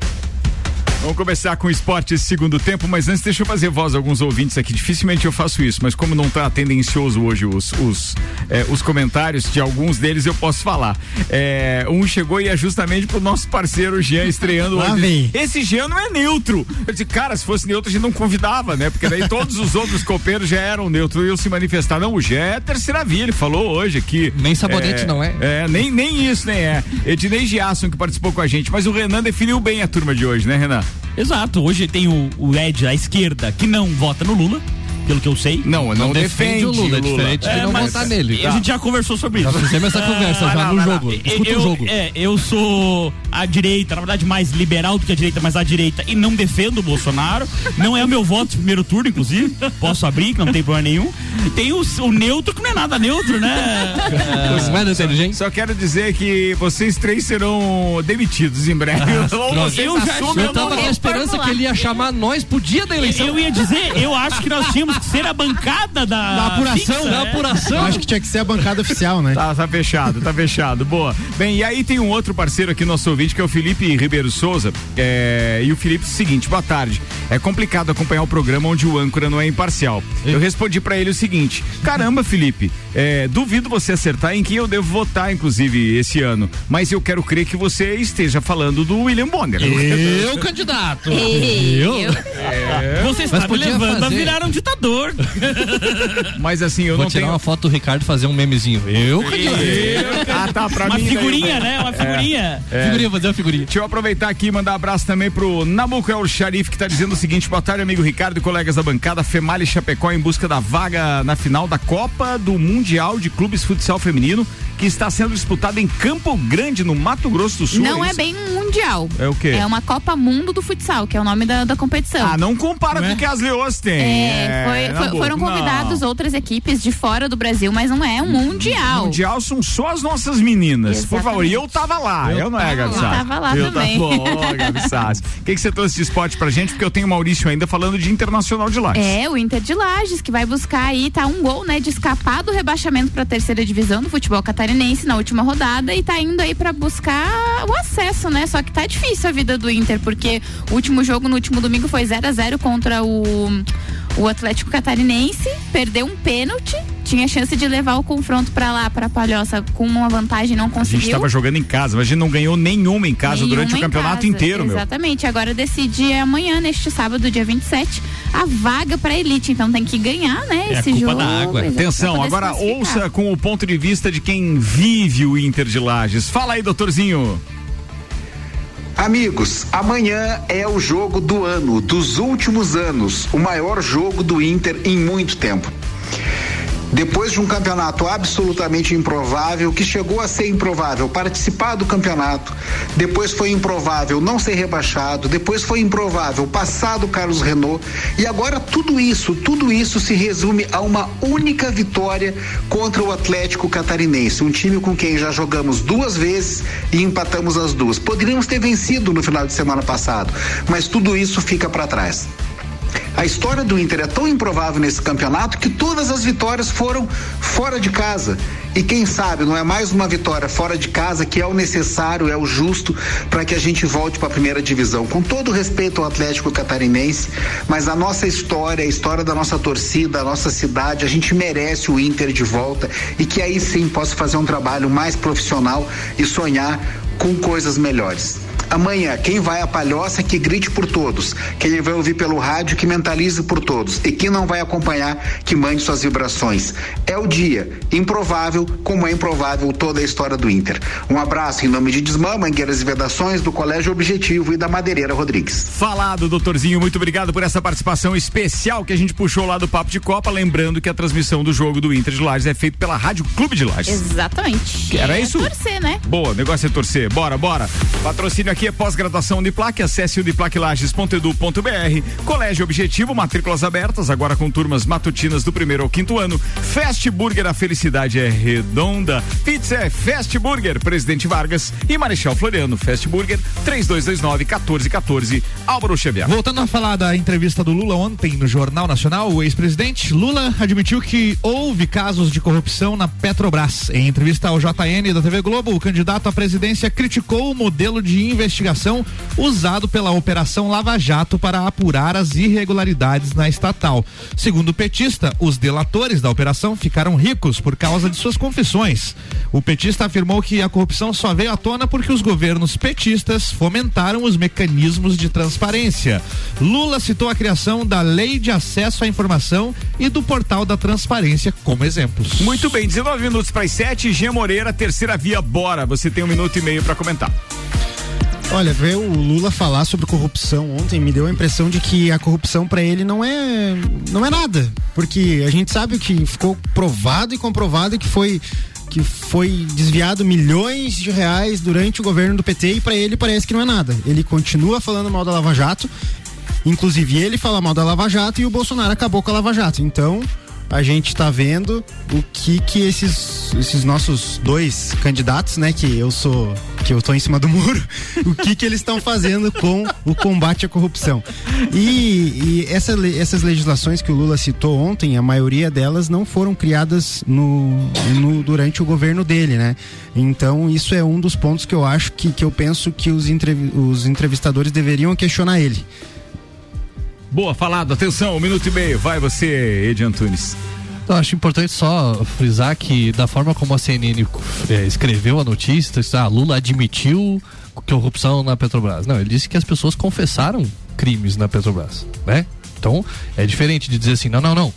Vamos começar com o esporte segundo tempo, mas antes deixa eu fazer voz a alguns ouvintes aqui. Dificilmente eu faço isso, mas como não está tendencioso hoje os, os, eh, os comentários de alguns deles, eu posso falar. Eh, um chegou e é justamente pro nosso parceiro Jean estreando hoje. Esse Jean não é neutro. Eu disse, cara, se fosse neutro, a gente não convidava, né? Porque daí todos os outros copeiros já eram neutros e iam se manifestar. Não, o Jean é terceira via, ele falou hoje aqui. Nem sabonete não é. É, nem, nem isso, nem é. Ednei Giasson que participou com a gente, mas o Renan definiu bem a turma de hoje, né, Renan? Exato, hoje tem o, o Ed à esquerda que não vota no Lula, pelo que eu sei. Não, não, defende, o Lula, é diferente de não votar nele. A gente já conversou sobre isso. Já fizemos essa conversa Ah, já não, no não, jogo. não. Escuta eu, o jogo. É, eu sou a direita, na verdade mais liberal do que a direita, mas a direita e não defendo o Bolsonaro. Não é o meu voto de primeiro turno, inclusive. Posso abrir, que não tem problema nenhum. E tem o, o neutro, que não é nada neutro, né? Não é da inteligente? Só quero dizer que vocês três serão demitidos em breve. Ou vocês Eu já- assumem Eu tava não. com a esperança que ele ia chamar nós pro dia da eleição. Eu ia dizer, eu acho que nós tínhamos ser a bancada da, Da apuração, fixa, da né? apuração. Eu acho que tinha que ser a bancada oficial, né? Tá, tá fechado, tá fechado. Boa. Bem, e aí tem um outro parceiro aqui, nosso ouvinte, que é o Felipe Ribeiro Souza. É, e o Felipe, seguinte, boa tarde. É complicado acompanhar o programa onde o âncora não é imparcial. Eu respondi pra ele o seguinte: caramba, Felipe, é, duvido você acertar em quem eu devo votar, inclusive, esse ano. Mas eu quero crer que você esteja falando do William Bonner. Eu, candidato. Eu? Você está me levando a fazer. virar um ditador. Mas assim, eu Vou não tirar tenho. uma foto do Ricardo e fazer um memezinho. Eu, candidato. Ah, tá, pra Uma mim. daí eu- figurinha, né? Uma figurinha. Figurinha, fazer uma figurinha. Deixa eu aproveitar aqui e mandar abraço também pro Nabuco El Sharif, que tá dizendo o seguinte: boa tarde, amigo Ricardo e colegas da bancada. Female Chapecó em busca da vaga na final da Copa do Mundial de Clubes Futsal Feminino, que está sendo disputada em Campo Grande, no Mato Grosso do Sul. Não é isso? bem um mundial. É o quê? É uma Copa Mundo do Futsal, que é o nome da, da competição. Ah, não compara com o que as Leões têm. É, foi- foi- Nabuco, foram convidados não. outras equipes de fora do Brasil, mas não é um mundial. Mundial são só as nossas meninas. Por favor, e eu tava lá. Eu, não é, Gabi Eu tava lá eu também. Gabi Sassi. O que, que você trouxe de esporte pra gente? Porque eu tenho o Maurício ainda falando de Internacional de Lages. É, o Inter de Lages, que vai buscar aí, tá um gol, né, de escapar do rebaixamento pra terceira divisão do futebol catarinense na última rodada e tá indo aí pra buscar o acesso, né? Só que tá difícil a vida do Inter, porque o último jogo no último domingo foi 0 a 0 contra o o Atlético Catarinense, perdeu um pênalti, tinha chance de levar o confronto pra lá, pra Palhoça, com uma vantagem, não A gente conseguiu. tava jogando em casa, mas a gente não ganhou nenhuma em casa Nenhuma durante o campeonato casa. inteiro, meu. Exatamente. Agora decide amanhã, neste sábado, dia 27, a vaga pra elite. Então tem que ganhar, né? É a esse culpa jogo. da água. Atenção, agora ouça com o ponto de vista de quem vive o Inter de Lages. Fala aí, doutorzinho. Amigos, amanhã é o jogo do ano, dos últimos anos, o maior jogo do Inter em muito tempo. Depois de um campeonato absolutamente improvável, que chegou a ser improvável participar do campeonato, depois foi improvável não ser rebaixado, depois foi improvável passar do Carlos Renault, e agora tudo isso, tudo isso se resume a uma única vitória contra o Atlético Catarinense, um time com quem já jogamos duas vezes e empatamos as duas. Poderíamos ter vencido no final de semana passado, mas tudo isso fica para trás. A história do Inter é tão improvável nesse campeonato que todas as vitórias foram fora de casa. E quem sabe não é mais uma vitória fora de casa que é o necessário, é o justo para que a gente volte para a primeira divisão. Com todo respeito ao Atlético Catarinense, mas a nossa história, a história da nossa torcida, a nossa cidade, a gente merece o Inter de volta e que aí sim possa fazer um trabalho mais profissional e sonhar com coisas melhores. Amanhã, quem vai à palhoça que grite por todos. Quem vai ouvir pelo rádio que mentalize por todos. E quem não vai acompanhar que mande suas vibrações. É o dia. Improvável, como é improvável toda a história do Inter. Um abraço em nome de Desmã, Mangueiras e Vedações, do Colégio Objetivo e da Madeireira Rodrigues. Falado, doutorzinho, muito obrigado por essa participação especial que a gente puxou lá do Papo de Copa. Lembrando que a transmissão do jogo do Inter de Lages é feita pela Rádio Clube de Lages. Exatamente. Era é isso? torcer, né? Boa, negócio é torcer. Bora, bora. Patrocínio aqui é pós-graduação Uniplac. Acesse uniplaclages.edu.br. Colégio Objetivo, matrículas abertas, agora com turmas matutinas do primeiro ao quinto ano. Fast Burger, a felicidade é redonda. Pizza é Fast Burger, Presidente Vargas e Marechal Floriano. Fast Burger, 3229-1414. Álvaro Xavier. Voltando a falar da entrevista do Lula ontem no Jornal Nacional, o ex-presidente Lula admitiu que houve casos de corrupção na Petrobras. Em entrevista ao JN da TV Globo, o candidato à presidência criticou o modelo de investigação usado pela Operação Lava Jato para apurar as irregularidades na estatal. Segundo o petista, os delatores da operação ficaram ricos por causa de suas confissões. O petista afirmou que a corrupção só veio à tona porque os governos petistas fomentaram os mecanismos de transparência. Lula citou a criação da Lei de Acesso à Informação e do Portal da Transparência como exemplos. Muito bem, 19 minutos para as 7. G Moreira, terceira via, bora. Você tem um minuto e meio para comentar. Olha, ver o Lula falar sobre corrupção ontem me deu a impressão de que a corrupção para ele não é não é nada, porque a gente sabe que ficou provado e comprovado que foi que foi desviado milhões de reais durante o governo do PT e para ele parece que não é nada. Ele continua falando mal da Lava Jato, inclusive ele fala mal da Lava Jato e o Bolsonaro acabou com a Lava Jato. Então, a gente tá vendo o que que esses, esses nossos dois candidatos, né, que eu sou, que eu tô em cima do muro, o que que eles estão fazendo com o combate à corrupção. E, e essa, essas legislações que o Lula citou ontem, a maioria delas não foram criadas no, no- durante o governo dele, né? Então isso é um dos pontos que eu acho que, que eu penso que os, entrevi- os entrevistadores deveriam questionar ele. Boa, falado. Atenção, um minuto e meio. Vai você, Edi Antunes. Eu acho importante só frisar que da forma como a CNN eh, escreveu a notícia, ah, Lula admitiu corrupção na Petrobras. Não, ele disse que as pessoas confessaram crimes na Petrobras, né? Então, é diferente de dizer assim, não, não, não.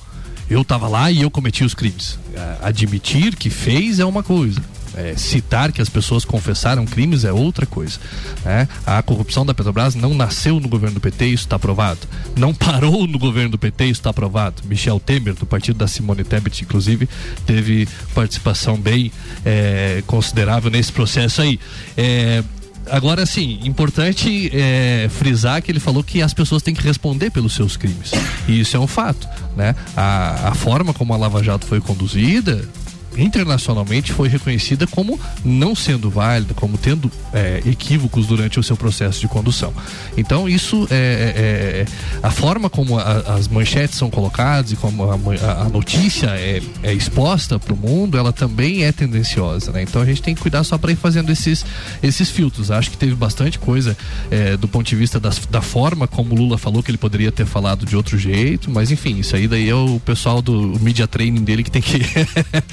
Eu tava lá e eu cometi os crimes. Ah, Admitir que fez é uma coisa. É, citar que as pessoas confessaram crimes é outra coisa. né? A corrupção da Petrobras não nasceu no governo do PT, isso está provado. Não parou no governo do PT, isso está provado. Michel Temer, do partido da Simone Tebet, inclusive, teve participação bem é, considerável nesse processo aí. É, Agora, sim, importante é, frisar que ele falou que as pessoas têm que responder pelos seus crimes. E isso é um fato, né? A, a forma como a Lava Jato foi conduzida internacionalmente foi reconhecida como não sendo válida, como tendo é, equívocos durante o seu processo de condução. Então isso é, é- é- a forma como a- as manchetes são colocadas e como a, a- notícia é, é exposta para o mundo, ela também é tendenciosa, né? Então a gente tem que cuidar só para ir fazendo esses esses filtros. Acho que teve bastante coisa é, do ponto de vista das- da forma como o Lula falou que ele poderia ter falado de outro jeito, mas enfim, isso aí daí é o pessoal do media training dele que tem que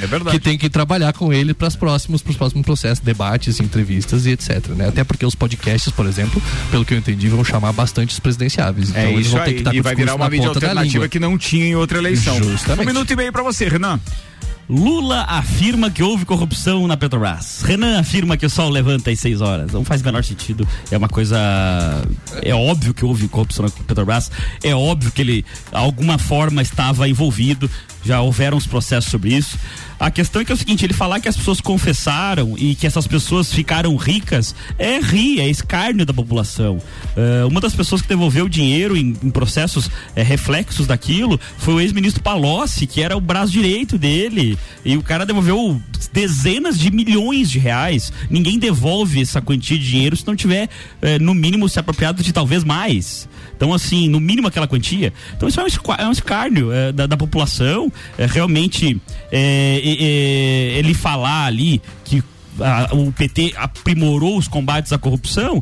É verdade. Que tem que trabalhar com ele para os próximos pros próximos processos, debates, entrevistas e etc, né? Até porque os podcasts, por exemplo, pelo que eu entendi, vão chamar bastante os presidenciáveis. Então é eles isso vão ter aí. que estar E com o vai virar uma mídia alternativa língua. que não tinha em outra eleição. Justamente. Um minuto e meio pra você, Renan. Lula afirma que houve corrupção na Petrobras. Renan afirma que o sol levanta às 6 horas. Não faz o menor sentido. É uma coisa. É óbvio que houve corrupção na Petrobras. É óbvio que ele, de alguma forma, estava envolvido. Já houveram os processos sobre isso. A questão é que é o seguinte, ele falar que as pessoas confessaram e que essas pessoas ficaram ricas é rir, é escárnio da população. Uh, uma das pessoas que devolveu dinheiro em, em processos é, reflexos daquilo foi o ex-ministro Palocci, que era o braço direito dele. E o cara devolveu dezenas de milhões de reais. Ninguém devolve essa quantia de dinheiro se não tiver, eh, no mínimo, se apropriado de talvez mais. Então, assim, no mínimo aquela quantia. Então, isso é um, é um escárnio eh, da, da população. É, realmente, é, ele falar ali que ah, o PT aprimorou os combates à corrupção,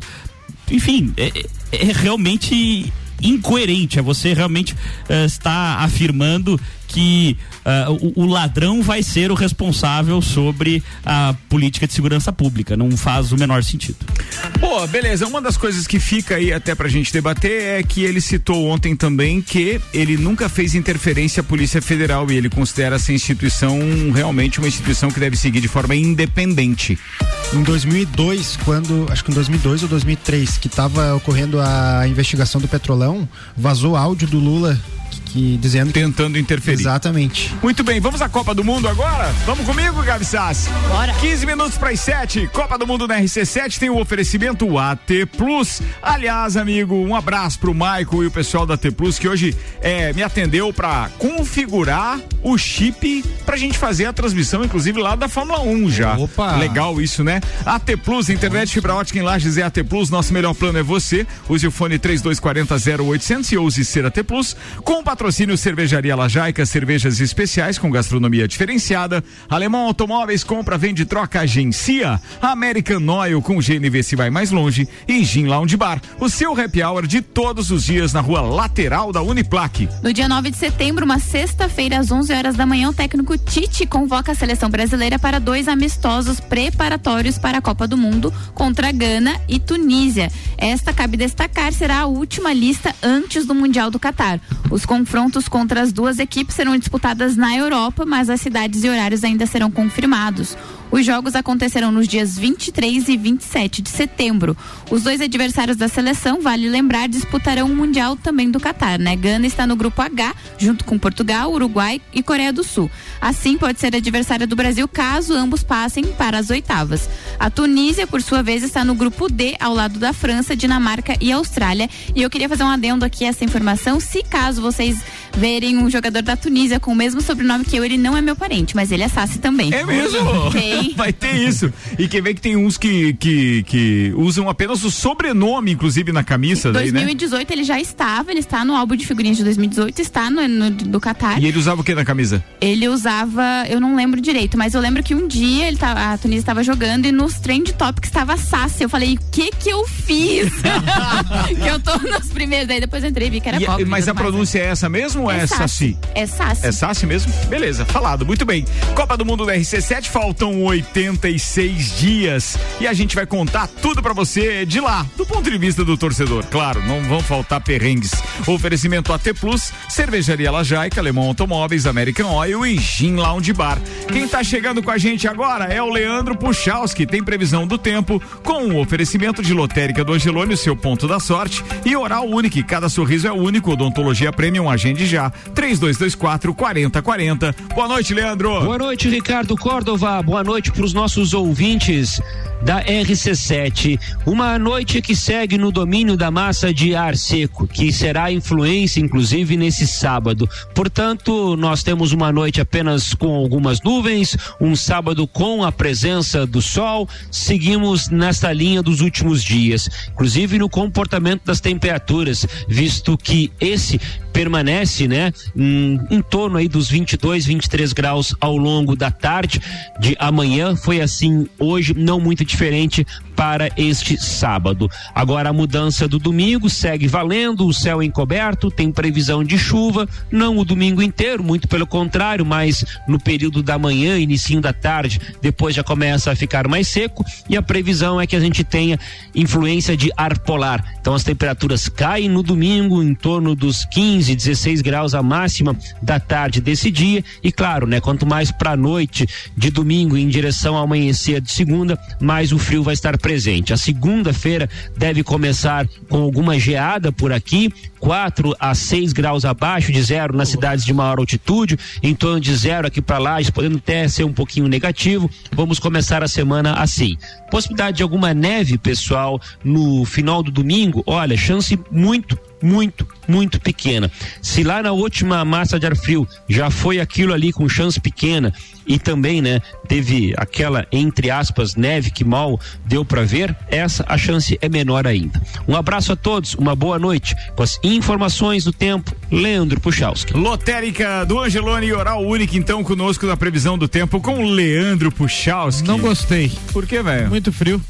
enfim, é, é- é realmente incoerente. É você realmente eh, está afirmando que ah, o, o ladrão vai ser o responsável sobre a política de segurança pública. Não faz o menor sentido. Pô, beleza. Uma das coisas que fica aí até pra gente debater é que ele citou ontem também que ele nunca fez interferência à Polícia Federal e ele considera essa instituição realmente uma instituição que deve seguir de forma independente. Em 2002, quando, acho que em 2002 ou 2003, que estava ocorrendo a investigação do Petrolão, vazou áudio do Lula que, dizendo tentando interferir. Exatamente. Muito bem, vamos à Copa do Mundo agora? Vamos comigo, Gabi Sassi? Bora. 15 minutos para as 7. Copa do Mundo na RC7 tem o oferecimento AT Plus. Aliás, amigo, um abraço pro Maico e o pessoal da AT Plus que hoje é, me atendeu para configurar o chip pra gente fazer a transmissão, inclusive lá da Fórmula 1 já. Opa. Legal isso, né? AT Plus, internet fibra ótica em Lages é AT Plus. Nosso melhor plano é você. Use o fone 3240 0800 e ouse ser AT Plus. Com o patrocínio Cervejaria Lajaica, cervejas especiais com gastronomia diferenciada. Alemão Automóveis, compra, vende, troca, agencia. American Oil com GNV se vai mais longe. E Gin Lounge Bar, o seu happy hour de todos os dias na rua lateral da Uniplaque. No dia 9 de setembro, uma sexta-feira, às 11 horas da manhã, o técnico Tite convoca a seleção brasileira para dois amistosos preparatórios para a Copa do Mundo contra Gana e Tunísia. Esta, cabe destacar, será a última lista antes do Mundial do Catar. Os contra as duas equipes serão disputadas na Europa, mas as cidades e horários ainda serão confirmados. Os jogos acontecerão nos dias 23 e 27 de setembro. Os dois adversários da seleção, vale lembrar, disputarão o Mundial também do Catar, né? Gana está no grupo H, junto com Portugal, Uruguai e Coreia do Sul. Assim, pode ser adversária do Brasil caso ambos passem para as oitavas. A Tunísia, por sua vez, está no grupo D, ao lado da França, Dinamarca e Austrália. E eu queria fazer um adendo aqui a essa informação. Se caso vocês verem um jogador da Tunísia com o mesmo sobrenome que eu, ele não é meu parente, mas ele é Sassi também. É mesmo? Tem. Vai ter isso. E quer ver que tem uns que, que, que usam apenas o sobrenome, inclusive, na camisa daí, né? 2018 ele já estava, ele está no álbum de figurinhas de 2018, está no, no- do Qatar. E ele usava o que na camisa? Ele usava, eu não lembro direito, mas eu lembro que um dia ele tava, a Tunísia estava jogando e nos trend topics estava Sassi. Eu falei, o que que eu fiz? que eu tô nos primeiros, aí depois eu entrei e vi que era E- pop. mas a pronúncia é essa mesmo ou é, É Saci? É Sassi. É Sassi mesmo? Beleza, falado, muito bem. Copa do Mundo da RC7, faltam 86 dias e a gente vai contar tudo pra você de lá, do ponto de vista do torcedor. Claro, não vão faltar perrengues. Oferecimento AT Plus, Cervejaria Lajaica, Alemão Automóveis, American Oil e Gin Lounge Bar. Quem tá chegando com a gente agora é o Leandro Puchalski, tem previsão do tempo com o oferecimento de lotérica do Angelone, seu ponto da sorte e Oral Unique, cada sorriso é único, odontologia premium, agende já, 3224 4040. Boa noite, Leandro. Boa noite, Ricardo Córdova. Boa noite para os nossos ouvintes da RC7. Uma noite que segue no domínio da massa de ar seco, que será influência, inclusive, nesse sábado. Portanto, nós temos uma noite apenas com algumas nuvens, um sábado com a presença do sol. Seguimos nesta linha dos últimos dias, inclusive no comportamento das temperaturas, visto que esse permanece, né, em, em torno aí dos 22, 23 graus ao longo da tarde de amanhã. Foi assim hoje, não muito diferente para este sábado. Agora a mudança do domingo segue valendo, o céu encoberto, tem previsão de chuva, não o domingo inteiro, muito pelo contrário, mas no período da manhã, início da tarde, depois já começa a ficar mais seco e a previsão é que a gente tenha influência de ar polar. Então as temperaturas caem no domingo em torno dos 15, 16 graus a máxima da tarde desse dia e claro, né, quanto mais para a noite de domingo em direção ao amanhecer de segunda, mais o frio vai estar presente. A segunda-feira deve começar com alguma geada por aqui, 4 a 6 graus abaixo de zero nas cidades de maior altitude, em torno de zero aqui para lá, podendo até ser um pouquinho negativo. Vamos começar a semana assim. Possibilidade de alguma neve, pessoal, no final do domingo, olha, chance muito, muito, muito pequena. Se lá na última massa de ar frio já foi aquilo ali com chance pequena e também, né, teve aquela entre aspas neve que mal deu para ver, essa a chance é menor ainda. Um abraço a todos, uma boa noite. Com as informações do tempo, Leandro Puchalski. Lotérica do Angelone e Oral Única, então, conosco na previsão do tempo com o Leandro Puchalski. Não gostei. Por que, velho? Muito frio.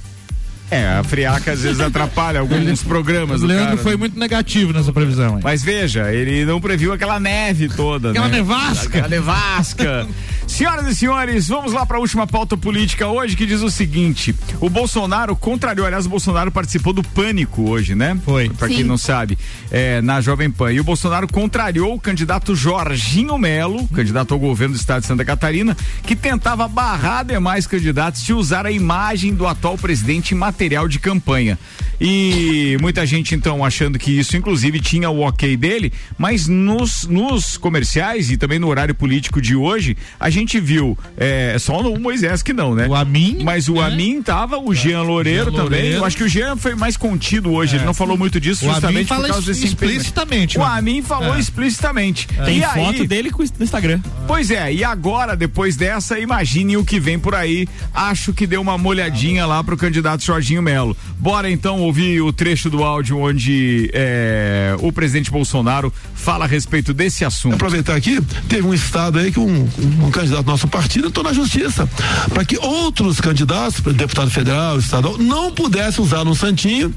É, a friaca às vezes atrapalha alguns programas. O Leandro cara, foi né? muito negativo nessa previsão. hein? Mas veja, ele não previu aquela neve toda, Aquela né? nevasca. Aquela nevasca. Senhoras e senhores, vamos lá para a última pauta política hoje que diz o seguinte: o Bolsonaro contrariou, aliás, o Bolsonaro participou do pânico hoje, né? Foi. Para quem não sabe, é, na Jovem Pan. E o Bolsonaro contrariou o candidato Jorginho Melo, candidato ao governo do estado de Santa Catarina, que tentava barrar demais candidatos de usar a imagem do atual presidente em material de campanha. E muita gente então achando que isso inclusive tinha o ok dele, mas nos, nos comerciais e também no horário político de hoje, a gente viu é, só o Moisés que não, né? O Amin. Mas o Amin tava, o Jean Loureiro Jean também. Loureiro. Eu acho que o Jean foi mais contido hoje, ele não falou muito disso O justamente por causa desse explicitamente, O mano. Amin falou É. explicitamente. Tem E foto aí, dele com- no Instagram. Pois é, e agora, depois dessa, imagine o que vem por aí. Acho que deu uma molhadinha lá pro candidato Jorginho Melo. Bora então ouvir o trecho do áudio onde é, o presidente Bolsonaro fala a respeito desse assunto. Aproveitar aqui, teve um estado aí que um, um candidato do nosso partido entrou na justiça para que outros candidatos, deputado federal, estadual, não pudessem usar no Santinho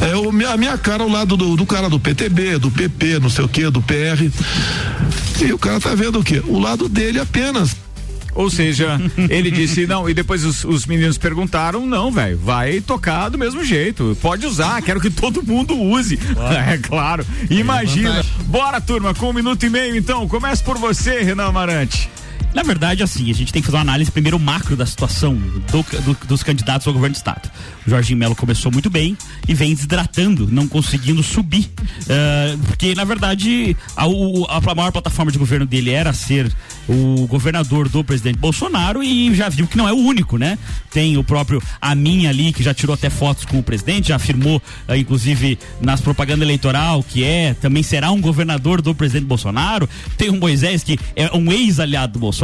é, o, a minha cara ao lado do, do cara do PTB, do PP, não sei o que, do PR. E o cara tá vendo o quê? O lado dele apenas. Ou seja, ele disse não, e depois os, os meninos perguntaram: não, velho, vai tocar do mesmo jeito. Pode usar, quero que todo mundo use. É claro. Imagina. Bora, turma, com um minuto e meio então. Começa por você, Renan Amarante. Na verdade, assim, a gente tem que fazer uma análise primeiro macro da situação do- do- dos candidatos ao governo do estado. O Jorginho Melo começou muito bem e vem desidratando, não conseguindo subir. Eh, porque, na verdade, a, a maior plataforma de governo dele era ser o governador do presidente Bolsonaro e já viu que não é o único, né? Tem o próprio Amin ali, que já tirou até fotos com o presidente, já afirmou, eh, inclusive, nas propaganda eleitoral, que é, também será um governador do presidente Bolsonaro. Tem o Moisés, que é um ex-aliado do Bolsonaro.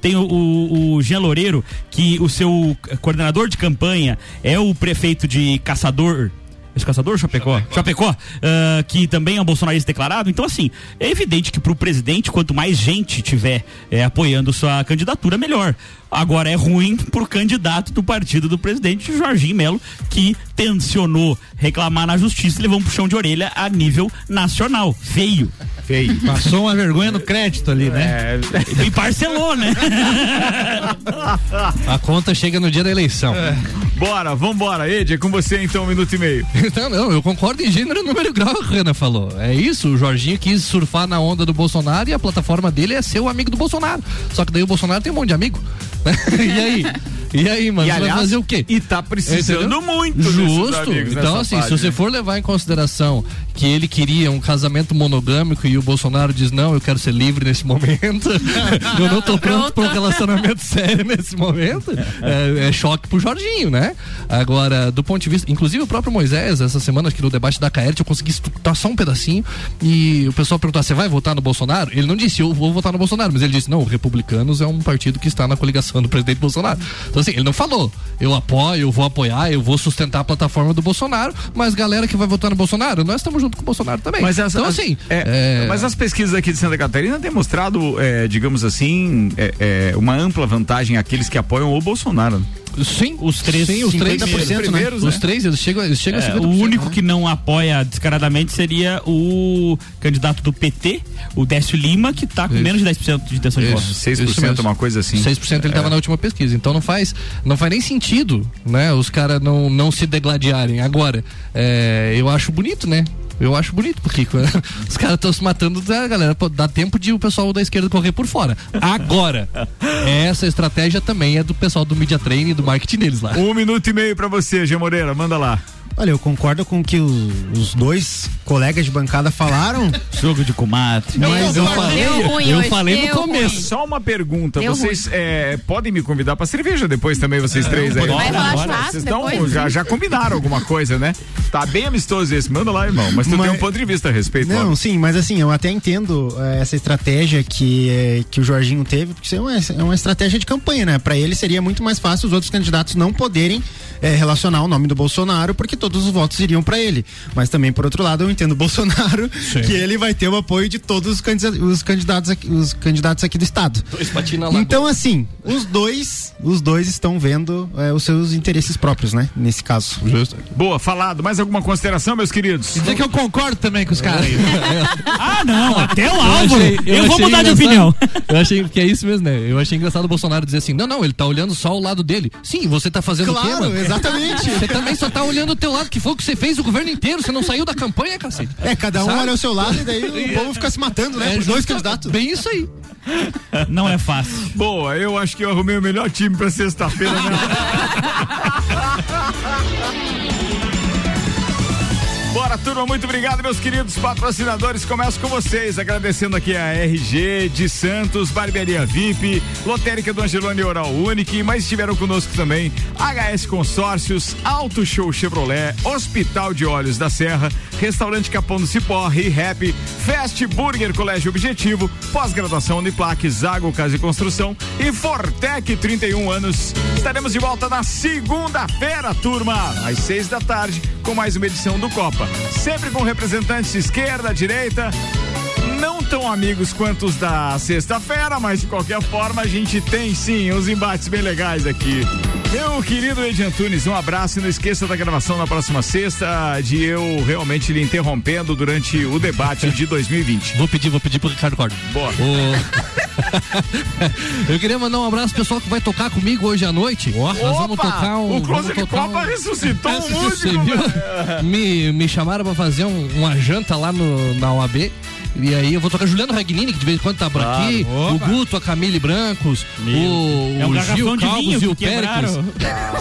Tem o, o, o Jean Loureiro, que o seu coordenador de campanha é o prefeito de Caçador. Esse caçador Chapecó? Chapecó, ah, que também é um bolsonarista declarado. Então, assim, é evidente que para o presidente, quanto mais gente tiver eh, apoiando sua candidatura, melhor. Agora é ruim pro candidato do partido do presidente, Jorginho Melo, que tensionou reclamar na justiça e levou um puxão de orelha a nível nacional. Feio. Feio. Passou uma vergonha no crédito ali, né? É. E parcelou, né? A conta chega no dia da eleição. Bora, vambora. Ed, é com você então, um minuto e meio. Não, não, eu concordo em gênero, número e grau, que a Renan falou. É isso, o Jorginho quis surfar na onda do Bolsonaro e a plataforma dele é ser o amigo do Bolsonaro. Só que daí o Bolsonaro tem um monte de amigo. e aí? E aí, mano, E, você vai aliás, fazer o quê? E tá precisando Entendeu? muito Justo. amigos Então, nessa assim, se você né? for levar em consideração que ele queria um casamento monogâmico e o Bolsonaro diz, não, eu quero ser livre nesse momento, eu não tô pronto para um relacionamento sério nesse momento, é, é choque pro Jorginho, né? Agora, do ponto de vista, inclusive o próprio Moisés, essa semana aqui no debate da Caerte, eu consegui escutar só um pedacinho e o pessoal perguntou, você vai votar no Bolsonaro? Ele não disse, eu vou votar no Bolsonaro, mas ele disse, não, o Republicanos é um partido que está na coligação do presidente Bolsonaro. Então, assim, ele não falou, eu apoio, eu vou apoiar, eu vou sustentar a plataforma do Bolsonaro, mas galera que vai votar no Bolsonaro, nós estamos junto com o Bolsonaro também. Mas as, então, as- assim, é, é, mas as pesquisas aqui de Santa Catarina têm mostrado, é, digamos assim, é, é, uma ampla vantagem àqueles que apoiam o Bolsonaro. Sim, os três, sim, os três 50% primeiros, né? Os três, eles chegam, eles chegam É, a 50%. o único que não apoia descaradamente seria o candidato do PT, o Décio Lima, que tá com Isso. menos de 10% de intenção de voto. isso mesmo. uma coisa assim. 6% ele estava na última pesquisa. Então não faz, não faz nem sentido, né? Os caras não, não se degladiarem. Agora, é, eu acho bonito, né? Eu acho bonito, porque os caras estão se matando, da galera, dá tempo de o pessoal da esquerda correr por fora. Agora, essa estratégia também é do pessoal do Media Training e do marketing deles lá. Um minuto e meio pra você, G. Moreira, manda lá. Olha, eu concordo com o que os, os dois colegas de bancada falaram. Jogo de comadre. Mas eu falei, eu falei no começo. Só uma pergunta, Deu vocês é, podem me convidar pra cerveja depois também, vocês três aí? Vai rolar churrasco Vocês já, já combinaram alguma coisa, né? Tá bem amistoso esse, manda lá, irmão. Mas tu Mas- tem um ponto de vista a respeito. Não, óbvio. sim, mas assim, eu até entendo eh, essa estratégia que, eh, que o Jorginho teve, porque isso é uma, é uma estratégia de campanha, né? Pra ele seria muito mais fácil os outros candidatos não poderem eh, relacionar o nome do Bolsonaro, porque todos os votos iriam pra ele. Mas também, por outro lado, eu entendo o Bolsonaro, que ele vai ter o apoio de todos os candida- os candidatos aqui, os candidatos aqui do estado. Então, assim, os dois, os dois estão vendo eh, os seus interesses próprios, né? Nesse caso. Boa, falado. Mais alguma consideração, meus queridos? Dizer que eu concordo também com os caras. ah, não, até o Eu Álvaro. achei- Eu, vou achei mudar de opinião. Eu achei que é isso mesmo, né? Eu achei engraçado o Bolsonaro dizer assim: não, não, ele tá olhando só o lado dele. Sim, você tá fazendo o quê, Claro, mano? Exatamente. Você também só tá olhando o teu lado, que foi o que você fez o governo inteiro, você não saiu da campanha, cacete. É, cada um Sabe? olha o seu lado e daí o povo fica se matando, né? É, Por dois candidatos. Bem isso aí. Não é fácil. Boa, eu acho que eu arrumei o melhor time pra sexta-feira, né? Turma, muito obrigado, meus queridos patrocinadores. Começo com vocês, agradecendo aqui a RG de Santos, Barbearia VIP, Lotérica do Angelone Oral Unique, mas estiveram conosco também HS Consórcios, Auto Show Chevrolet, Hospital de Olhos da Serra, Restaurante Capão do Cipó, ReHap, Fast Burger Colégio Objetivo, Pós-graduação Uniplac, Zago Casa e Construção e Fortec 31 anos. Estaremos de volta na segunda-feira, turma, às seis da tarde, com mais uma edição do Copa. Sempre com representantes de esquerda, direita, não tão amigos quanto os da sexta-feira, mas de qualquer forma a gente tem sim uns embates bem legais aqui. Meu querido Edi Antunes, um abraço e não esqueça da gravação na próxima sexta, de eu realmente lhe interrompendo durante o debate de 2020. Vou pedir, vou pedir pro Ricardo Corda. Bora. Eu queria mandar um abraço pro pessoal que vai tocar comigo hoje à noite. Nós vamos tocar um. O Close de Copa ressuscitou um músico, Você viu? me, me chamaram pra fazer um- uma janta lá no, na OAB. E aí eu vou tocar Juliano Ragnini, que de vez em quando tá por Claro. aqui, o Opa. Guto, a Camille Brancos, o, É um o Gil de Calvos vinho e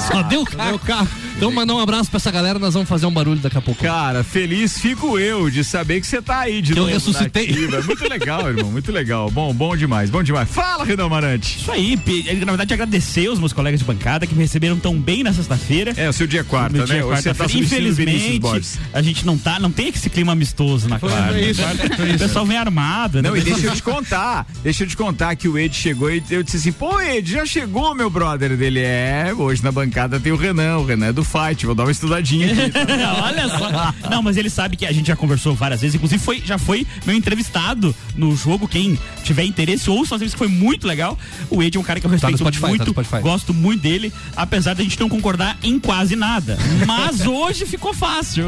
Só deu carro. Então mandar um abraço pra essa galera, nós vamos fazer um barulho daqui a pouco. Cara, feliz fico eu de saber que você tá aí de Que eu novo. ressuscitei. nativa. É muito legal, irmão, muito legal. Bom, bom demais, bom demais. Fala, Renan Marante. Isso aí, na verdade, agradecer os meus colegas de bancada que me receberam tão bem na sexta-feira. É, o seu dia é quarta, Meu né? dia é você tá o Infelizmente, a gente não tá, não tem esse clima amistoso na Foi Clara. isso, né? foi O isso. pessoal vem armado, né? Não, e deixa eu te contar, deixa eu te contar que o Ed chegou e eu disse assim, pô, Ed, já chegou meu brother dele? É, hoje na bancada tem o Renan, o Renan é do Fight, vou dar uma estudadinha aqui. tá? Olha só. Não, mas ele sabe que a gente já conversou várias vezes. Inclusive, foi, já foi meu entrevistado no jogo. Quem tiver interesse, ouça às vezes que foi muito legal. O Ed é um cara que eu Tá respeito Spotify, tá no muito. Spotify. gosto muito dele, apesar da gente não concordar em quase nada. Mas hoje ficou fácil.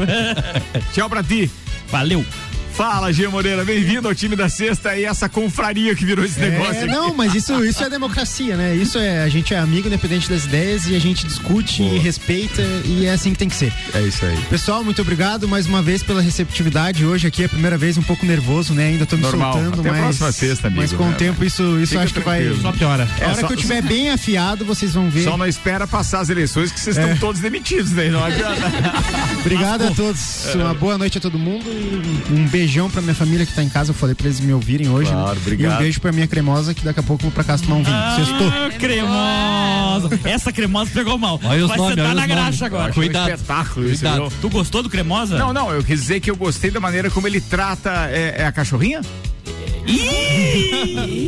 Tchau pra ti. Valeu. Fala, G Moreira, bem-vindo ao time da sexta e essa confraria que virou esse negócio É, aqui. não, mas isso, isso é democracia, né? Isso é, a gente é amigo independente das ideias e a gente discute e respeita e é assim que tem que ser. É isso aí. Pessoal, muito obrigado mais uma vez pela receptividade. Hoje aqui é a primeira vez um pouco nervoso, né? Ainda tô me Normal. soltando, Até a mas. próxima sexta, amigo, Mas com né? o tempo isso, isso Fica acho que vai. Só piora. A É, hora só- que eu tiver bem afiado, vocês vão ver. Só não espera passar as eleições que vocês estão É. todos demitidos, né? Não adianta. Obrigado a todos. Uma boa noite a todo mundo. e Um beijão pra minha família que tá em casa. Eu falei pra eles me ouvirem hoje. né? Claro, obrigado. E um beijo pra minha cremosa, que daqui a pouco eu vou pra casa tomar um vinho. Sextou. Ah, cremosa. Essa cremosa pegou mal. Olha os Vai nomes, sentar na graxa agora. Acho um Cuidado. espetáculo isso, Cuidado. viu? Tu gostou do cremosa? Não, não, eu quis dizer que eu gostei da maneira como ele trata. É, é a cachorrinha?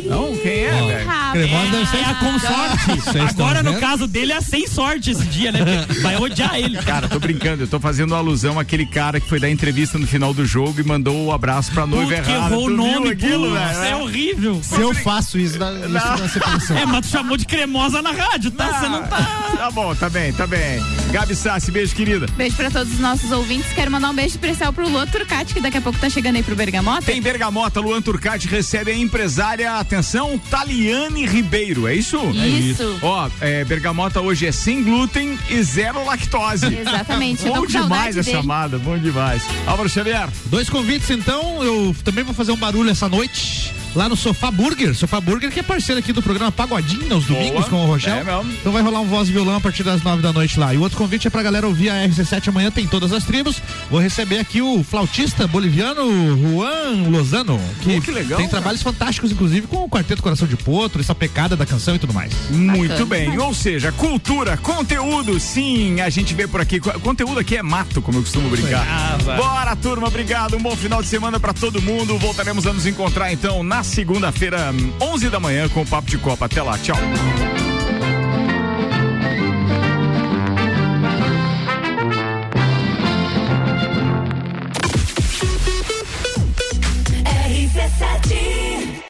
Não, quem é, Ó, velho? Cremosa deve É a com sorte. Vocês estão Agora, no vendo? caso dele, é sem sorte esse dia, né? Porque Vai odiar ele. Cara, tô brincando, eu tô fazendo alusão àquele cara que foi dar entrevista no final do jogo e mandou o abraço pra noiva Puta, que errada. errou o Tu viu nome, aquilo, putz, velho? é horrível. horrível. Se eu faço isso, dá, isso dá separação. É, mas tu chamou de cremosa na rádio, tá? Você não tá. Tá bom, tá bem, tá bem. Gabi Sassi, beijo, querida. Beijo pra todos os nossos ouvintes. Quero mandar um beijo especial pro Luan Turcati, que daqui a pouco tá chegando aí pro Bergamota. Tem Bergamota, Luan Turcati recebe a empresária, atenção, Taliane Ribeiro, é isso? Isso. É isso. Ó, é, Bergamota hoje é sem glúten e zero lactose. Exatamente, Bom demais a dele. chamada, bom demais. Álvaro Xavier. Dois convites, então. Eu também vou fazer um barulho essa noite. Lá no Sofá Burger. Sofá Burger, que é parceiro aqui do programa Pagodinho, aos domingos, com o Rochel. É mesmo. Então vai rolar um voz e violão a partir das nove da noite lá. E o outro convite é pra galera ouvir a RC7 amanhã, tem todas as tribos. Vou receber aqui o flautista boliviano Juan Lozano. Que, Pô, que legal, Tem cara. trabalhos fantásticos, inclusive, com o Quarteto Coração de Potro, essa pecada da canção e tudo mais. Muito bem, ou seja, cultura, conteúdo, sim, a gente vê por aqui. Co- Conteúdo aqui é mato, como eu costumo brincar. Ah. Bora, turma, obrigado. Um bom final de semana pra todo mundo. Voltaremos a nos encontrar então na segunda-feira, 11 da manhã, com o Papo de Copa. Até lá, tchau. RC7